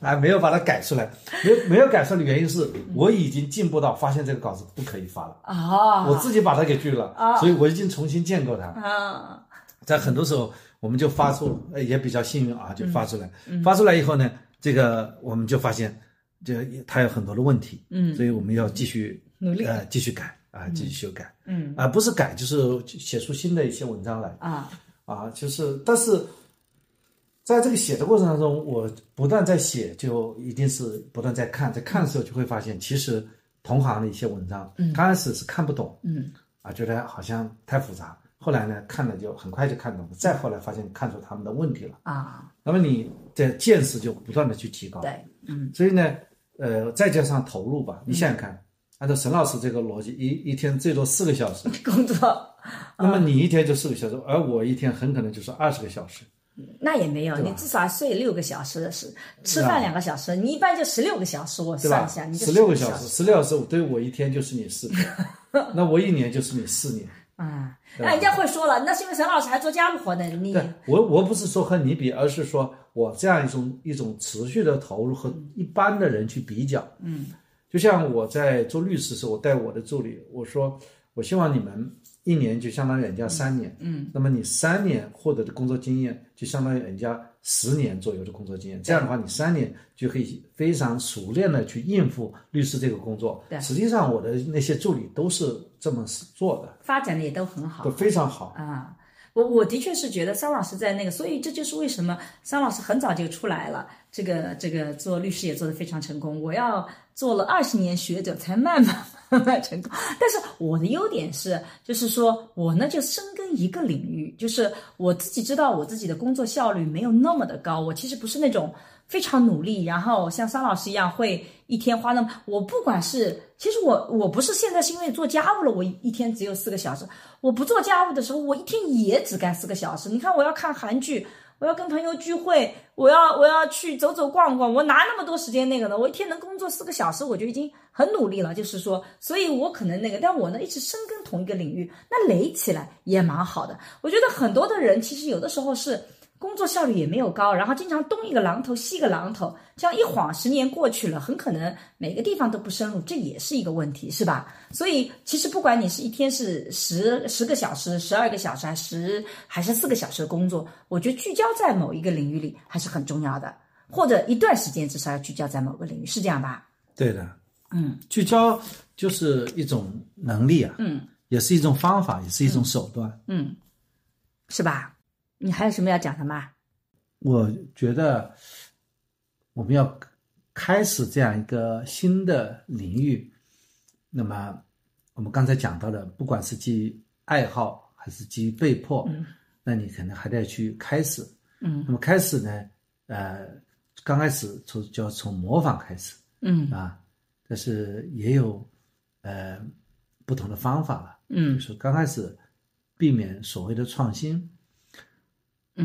还没有把它改出来，没没有改出来的原因是我已经进步到发现这个稿子不可以发了。啊，我自己把它给拒了。啊，所以我已经重新建构它。啊，在很多时候。我们就发出，呃，也比较幸运啊，就发出来。发出来以后呢，这个我们就发现，就它有很多的问题。嗯，所以我们要继续努力，呃，继续改啊，继续修改。嗯，啊，不是改，就是写出新的一些文章来。啊，啊，就是，但是在这个写的过程当中，我不断在写，就一定是不断在看，在看的时候就会发现，其实同行的一些文章，刚开始是看不懂。嗯，啊，觉得好像太复杂。后来呢，看了就很快就看懂了。再后来发现看出他们的问题了啊。那么你的见识就不断的去提高。对，嗯。所以呢，呃，再加上投入吧。你想想看，按照沈老师这个逻辑，一一天最多四个小时 <laughs> 工作，那么你一天就四个小时，而我一天很可能就是二十个小时。那也没有，你至少睡六个小时的是吃饭两个小时，你一般就十六个小时。我算一下，你十六个小时，十六小时对我一天就是你四天，<laughs> 那我一年就是你四年。啊，那人家会说了，那是因为沈老师还做家务活呢。你我我不是说和你比，而是说我这样一种一种持续的投入和一般的人去比较。嗯，就像我在做律师时，候，我带我的助理，我说我希望你们一年就相当于人家三年，嗯，那么你三年获得的工作经验就相当于人家十年左右的工作经验。这样的话，你三年就可以非常熟练的去应付律师这个工作。对实际上我的那些助理都是这么做的，发展的也都很好都。非常好。啊，我我的确是觉得桑老师在那个，所以这就是为什么桑老师很早就出来了，这个这个做律师也做得非常成功。我要做了二十年学者，才慢慢慢慢 <laughs> 成功。但是我的优点是，就是说我呢就深耕一个领域，就是我自己知道我自己的工作效率没有那么的高，我其实不是那种。非常努力，然后像桑老师一样会一天花那么，我不管是，其实我我不是现在是因为做家务了，我一天只有四个小时。我不做家务的时候，我一天也只干四个小时。你看，我要看韩剧，我要跟朋友聚会，我要我要去走走逛逛，我哪那么多时间那个呢？我一天能工作四个小时，我就已经很努力了。就是说，所以我可能那个，但我呢一直深耕同一个领域，那垒起来也蛮好的。我觉得很多的人其实有的时候是。工作效率也没有高，然后经常东一个榔头西一个榔头，这样一晃十年过去了，很可能每个地方都不深入，这也是一个问题，是吧？所以其实不管你是一天是十十个小时、十二个小时，还是还是四个小时的工作，我觉得聚焦在某一个领域里还是很重要的，或者一段时间至少要聚焦在某个领域，是这样吧？对的，嗯聚焦就是一种能力啊，嗯也是一种方法，也是一种手段。嗯，是吧？你还有什么要讲的吗？我觉得我们要开始这样一个新的领域，那么我们刚才讲到的，不管是基于爱好还是基于被迫，嗯那你可能还得去开始。嗯那么开始呢，呃，刚开始从就要从模仿开始嗯啊，但是也有呃不同的方法了。嗯就是刚开始避免所谓的创新，嗯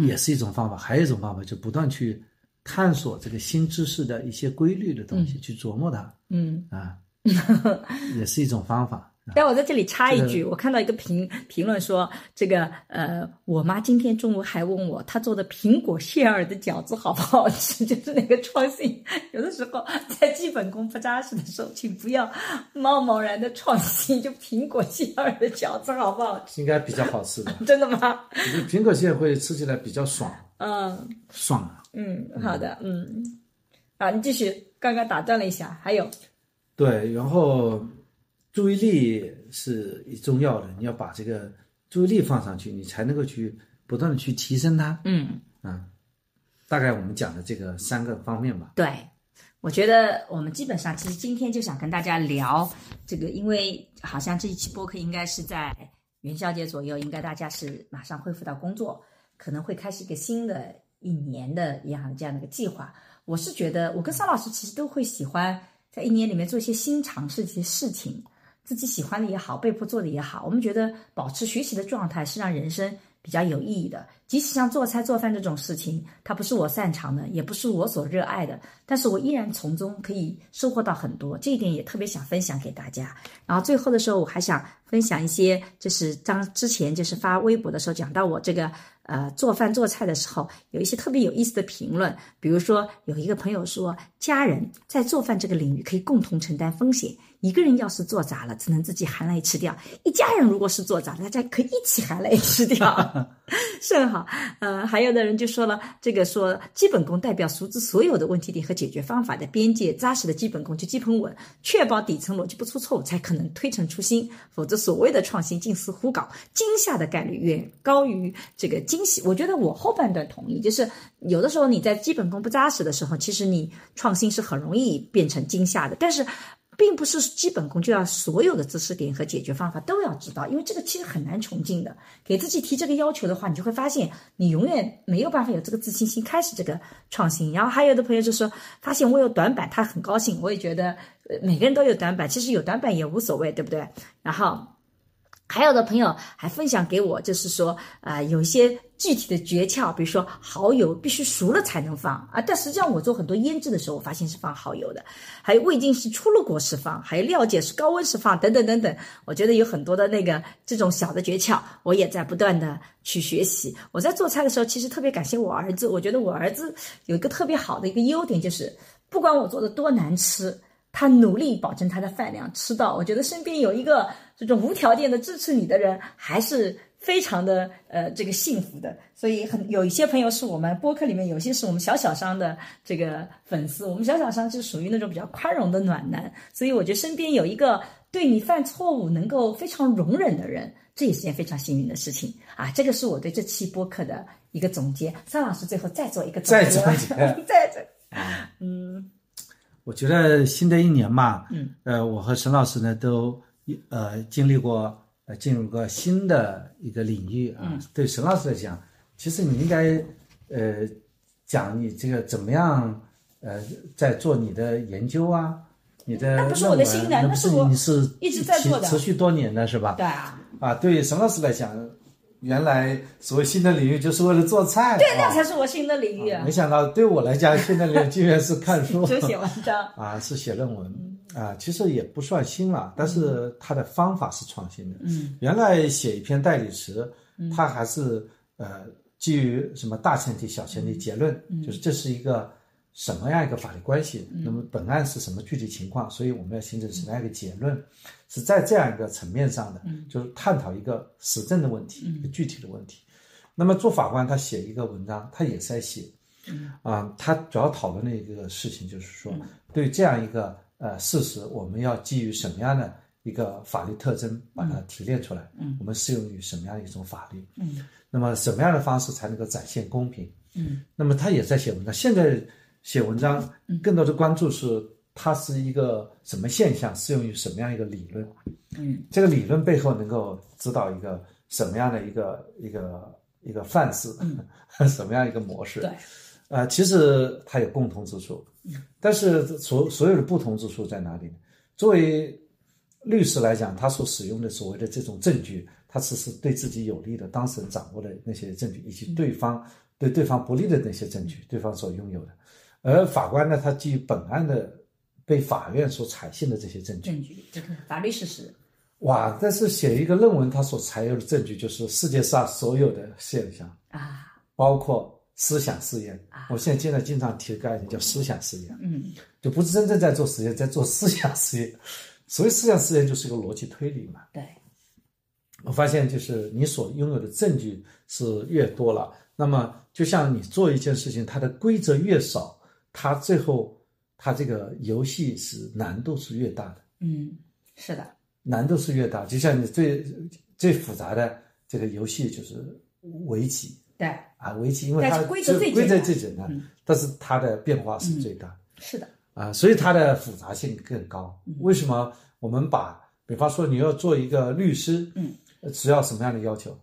也是一种方法。还有一种方法，就不断去探索这个新知识的一些规律的东西，去琢磨它嗯。啊，<laughs> 也是一种方法。<laughs> 但我在这里插一句，我看到一个评评论说，这个呃，我妈今天中午还问我，她做的苹果馅儿的饺子好不好吃？<laughs> 就是那个创新，有的时候在基本功不扎实的时候，请不要贸贸然的创新。就苹果馅儿的饺子好不好吃？应该比较好吃的，<laughs> 真的吗？苹果馅会吃起来比较爽，嗯爽啊！嗯，好的，嗯，啊，你继续，刚刚打断了一下，还有，对，然后注意力是重要的，你要把这个注意力放上去，你才能够去不断的去提升它。嗯。啊，大概我们讲的这个三个方面吧。对，我觉得我们基本上其实今天就想跟大家聊这个，因为好像这一期播客应该是在元宵节左右，应该大家是马上恢复到工作，可能会开始一个新的一年的一样的这样的一个计划。我是觉得，我跟桑老师其实都会喜欢在一年里面做一些新尝试、一些事情，自己喜欢的也好，被迫做的也好，我们觉得保持学习的状态是让人生比较有意义的。即使像做菜做饭这种事情，它不是我擅长的，也不是我所热爱的，但是我依然从中可以收获到很多，这一点也特别想分享给大家。然后最后的时候，我还想分享一些，就是当之前就是发微博的时候讲到我这个呃做饭做菜的时候，有一些特别有意思的评论，比如说有一个朋友说，家人在做饭这个领域可以共同承担风险，一个人要是做砸了，只能自己含泪吃掉；一家人如果是做砸了，大家可以一起含泪吃掉，<laughs> <laughs> 甚好。呃，还有的人就说了，这个说基本功代表熟知所有的问题点和解决方法的边界，扎实的基本功就基本稳，确保底层逻辑不出错误，才可能推陈出新。否则，所谓的创新近似胡搞，惊吓的概率远高于这个惊喜。我觉得我后半段同意，就是有的时候你在基本功不扎实的时候，其实你创新是很容易变成惊吓的，但是。并不是基本功就要所有的知识点和解决方法都要知道，因为这个其实很难穷尽的。给自己提这个要求的话，你就会发现你永远没有办法有这个自信心开始这个创新。然后还有的朋友就说，发现我有短板，他很高兴。我也觉得，每个人都有短板，其实有短板也无所谓，对不对？然后。还有的朋友还分享给我，就是说，呃，有一些具体的诀窍，比如说蚝油必须熟了才能放啊。但实际上我做很多腌制的时候，我发现是放蚝油的。还有味精是出了锅时放，还有料碱是高温时放，等等等等。我觉得有很多的那个这种小的诀窍，我也在不断的去学习。我在做菜的时候，其实特别感谢我儿子。我觉得我儿子有一个特别好的一个优点，就是不管我做的多难吃。他努力保证他的饭量吃到。我觉得身边有一个这种无条件的支持你的人，还是非常的呃这个幸福的。所以很有一些朋友是我们播客里面，有些是我们小小商的这个粉丝。我们小小商是属于那种比较宽容的暖男，所以我觉得身边有一个对你犯错误能够非常容忍的人，这也是件非常幸运的事情啊。这个是我对这期播客的一个总结。桑老师最后再做一个总再结，总结再 <laughs> 再嗯。我觉得新的一年嘛，嗯，呃，我和沈老师呢都呃经历过呃进入个新的一个领域啊。嗯对沈老师来讲，其实你应该呃讲你这个怎么样呃在做你的研究啊，你的那不是我的新的那不是我你是一直在做的持持续多年的是吧？对啊，啊，对于沈老师来讲，原来所谓新的领域就是为了做菜，对，啊那才是我新的领域啊没，想到对我来讲，新的领域竟然是看书。<laughs> 就写文章。<laughs> 啊，是写论文啊，其实也不算新了，但是它的方法是创新的。嗯，原来写一篇代理词，它还是呃基于什么大前提、小前提、结论，就是这是一个什么样一个法律关系，那么本案是什么具体情况，所以我们要形成什么样一个结论，是在这样一个层面上的，就是探讨一个实证的问题，一个具体的问题。那么做法官，他写一个文章，他也是在写，啊，他主要讨论的一个事情就是说，对这样一个呃事实，我们要基于什么样的一个法律特征把它提炼出来，嗯，我们适用于什么样一种法律，嗯，那么什么样的方式才能够展现公平，嗯，那么他也在写文章，现在写文章更多的关注是它是一个什么现象，适用于什么样一个理论，嗯，这个理论背后能够指导一个什么样的一个一个一个范式，嗯 <laughs> 什么样一个模式，对，呃，其实它有共同之处，但是所所有的不同之处在哪里呢？作为律师来讲，他所使用的所谓的这种证据，他只是对自己有利的当事人掌握的那些证据，以及对方对对方不利的那些证据，对方所拥有的。而法官呢，他基于本案的被法院所采信的这些证据，证据，这个法律事实。哇！但是写一个论文，他所采用的证据就是世界上所有的现象，啊，包括思想实验。我现在经常经常提个概念叫思想实验，嗯，就不是真正在做实验，在做思想实验。所谓思想实验，就是一个逻辑推理嘛。对，我发现就是你所拥有的证据是越多了，那么就像你做一件事情，它的规则越少，它最后它这个游戏是难度是越大的。嗯，是的，难度是越大。就像你最最复杂的这个游戏就是围棋对，啊，围棋，因为它但是规则最规则简单最简单，嗯但是它的变化是最大是的，啊，所以它的复杂性更高。嗯为什么我们把，比方说你要做一个律师，嗯呃，只要什么样的要求？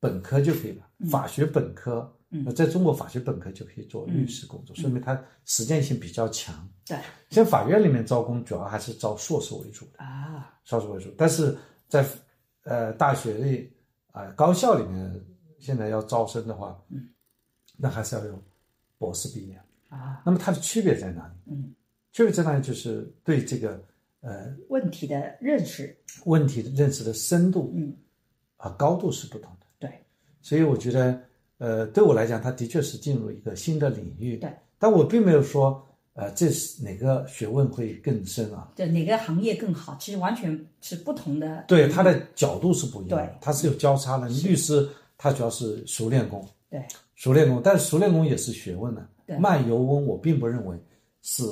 本科就可以了，法学本科。嗯那在中国法学本科就可以做律师工作，说明它实践性比较强。对像法院里面招工，主要还是招硕士为主的。啊，硕士为主，但是在呃大学里啊、高校里面，现在要招生的话，嗯，那还是要有博士毕业。啊，那么它的区别在哪里？嗯，区别在哪里？就是对这个呃问题的认识，问题的认识的深度，嗯，啊高度是不同的。对，所以我觉得，呃，对我来讲，它的确是进入一个新的领域。对，但我并没有说，呃，这是哪个学问会更深啊？对哪个行业更好，其实完全是不同的。对，它的角度是不一样的对，它是有交叉的。律师他主要是熟练工，对，熟练工，但是熟练工也是学问的。对。慢油温我并不认为是，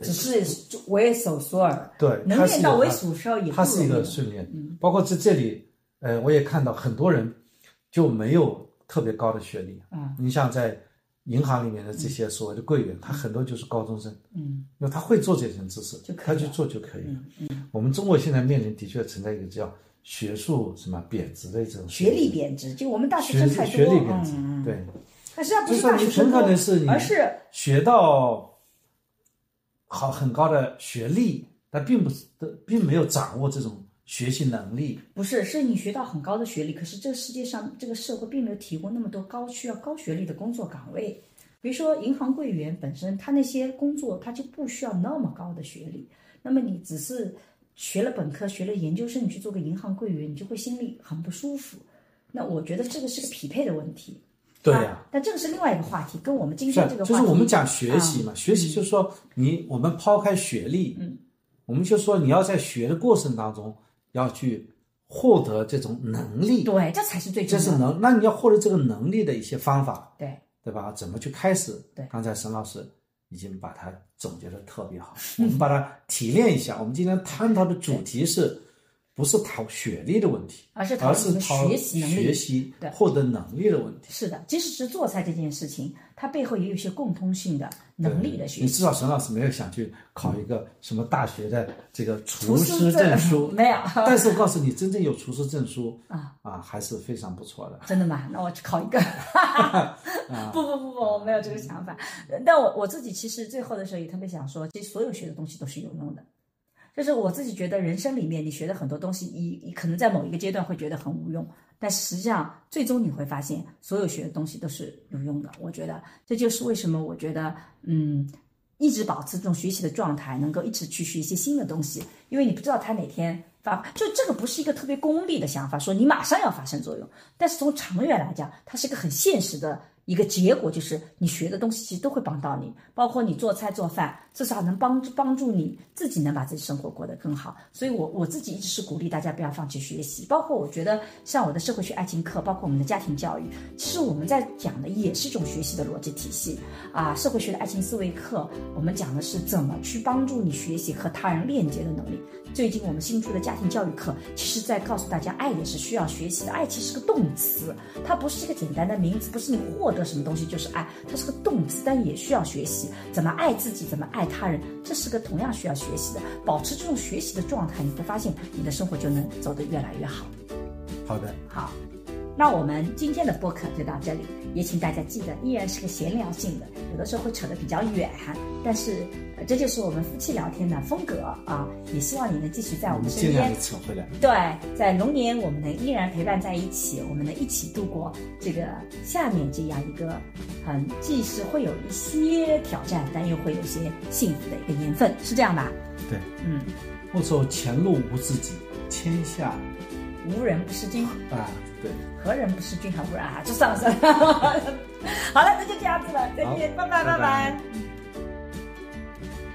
只是为手熟耳，对，能练到为有它数手也它是一个训练。包括在这里，呃，我也看到很多人就没有特别高的学历。嗯，你像在银行里面的这些所谓的柜员，他很多就是高中生，嗯，因为他会做这些知识，他去做就可以了。嗯嗯，我们中国现在面临的确存在一个叫学术什么贬值的这种学历贬值，就我们大学学生太多，学历贬值，对。但实际上不是大学生可多能是你而是学到好很高的学历，但并不是并没有掌握这种学习能力。不是，是你学到很高的学历，可是这个世界上这个社会并没有提供那么多高需要高学历的工作岗位。比如说银行柜员本身，他那些工作他就不需要那么高的学历。那么你只是学了本科、学了研究生，你去做个银行柜员，你就会心里很不舒服。那我觉得这个是个匹配的问题。对呀、但这个是另外一个话题，跟我们今天这个话题，就是我们讲学习嘛，啊学习就是说你我们抛开学历，嗯，我们就说你要在学的过程当中要去获得这种能力，对，这才是最重要的。这是能，那你要获得这个能力的一些方法，对，对吧？怎么去开始？对刚才沈老师已经把它总结的特别好，我们把它提炼一下。我们今天探讨的主题是，不是讨学历的问题，而是讨而论你的是讨学习能力学习对获得能力的问题。是的，即使是做菜这件事情，它背后也有一些共通性的能力的学习。你至少沈老师没有想去考一个什么大学的这个厨厨师师证证书，<laughs> 没有但是我告诉你，真正有厨师证书 <laughs> 啊啊，还是非常不错的。真的吗？那我去考一个。<laughs> 啊不不不不，我没有这个想法。但我我自己其实最后的时候也特别想说，其实所有学的东西都是有用的。就是我自己觉得人生里面你学的很多东西，你你可能在某一个阶段会觉得很无用，但实际上最终你会发现，所有学的东西都是有用的。我觉得这就是为什么我觉得，嗯，一直保持这种学习的状态，能够一直去学一些新的东西，因为你不知道它哪天发，就这个不是一个特别功利的想法，说你马上要发生作用，但是从长远来讲，它是个很现实的一个结果，就是你学的东西其实都会帮到你，包括你做菜做饭，至少能帮助帮助你自己能把自己生活过得更好。所以我我自己一直是鼓励大家不要放弃学习，包括我觉得像我的社会学爱情课，包括我们的家庭教育，其实我们在讲的也是一种学习的逻辑体系啊。社会学的爱情思维课，我们讲的是怎么去帮助你学习和他人链接的能力。最近我们新出的家庭教育课，其实在告诉大家，爱也是需要学习的。爱其实是个动词，它不是一个简单的名词，不是你获得什么东西就是爱，它是个动词，但也需要学习怎么爱自己，怎么爱他人，这是个同样需要学习的。保持这种学习的状态，你会发现你的生活就能走得越来越好。好的，好，那我们今天的播客就到这里，也请大家记得，依然是个闲聊性的，有的时候会扯得比较远，但是、呃、这就是我们夫妻聊天的风格啊。也希望你能继续在我我们身边扯回来。对，在龙年我们能依然陪伴在一起，我们能一起度过这个下面这样一个很既是会有一些挑战，但又会有一些幸福的一个年份，是这样吧？对，嗯，莫走前路无知己，天下无人不识君。啊，对，何人不是君？还不然啊，就算了算了。<laughs> 好了，那就这样子了，再见，拜拜拜拜。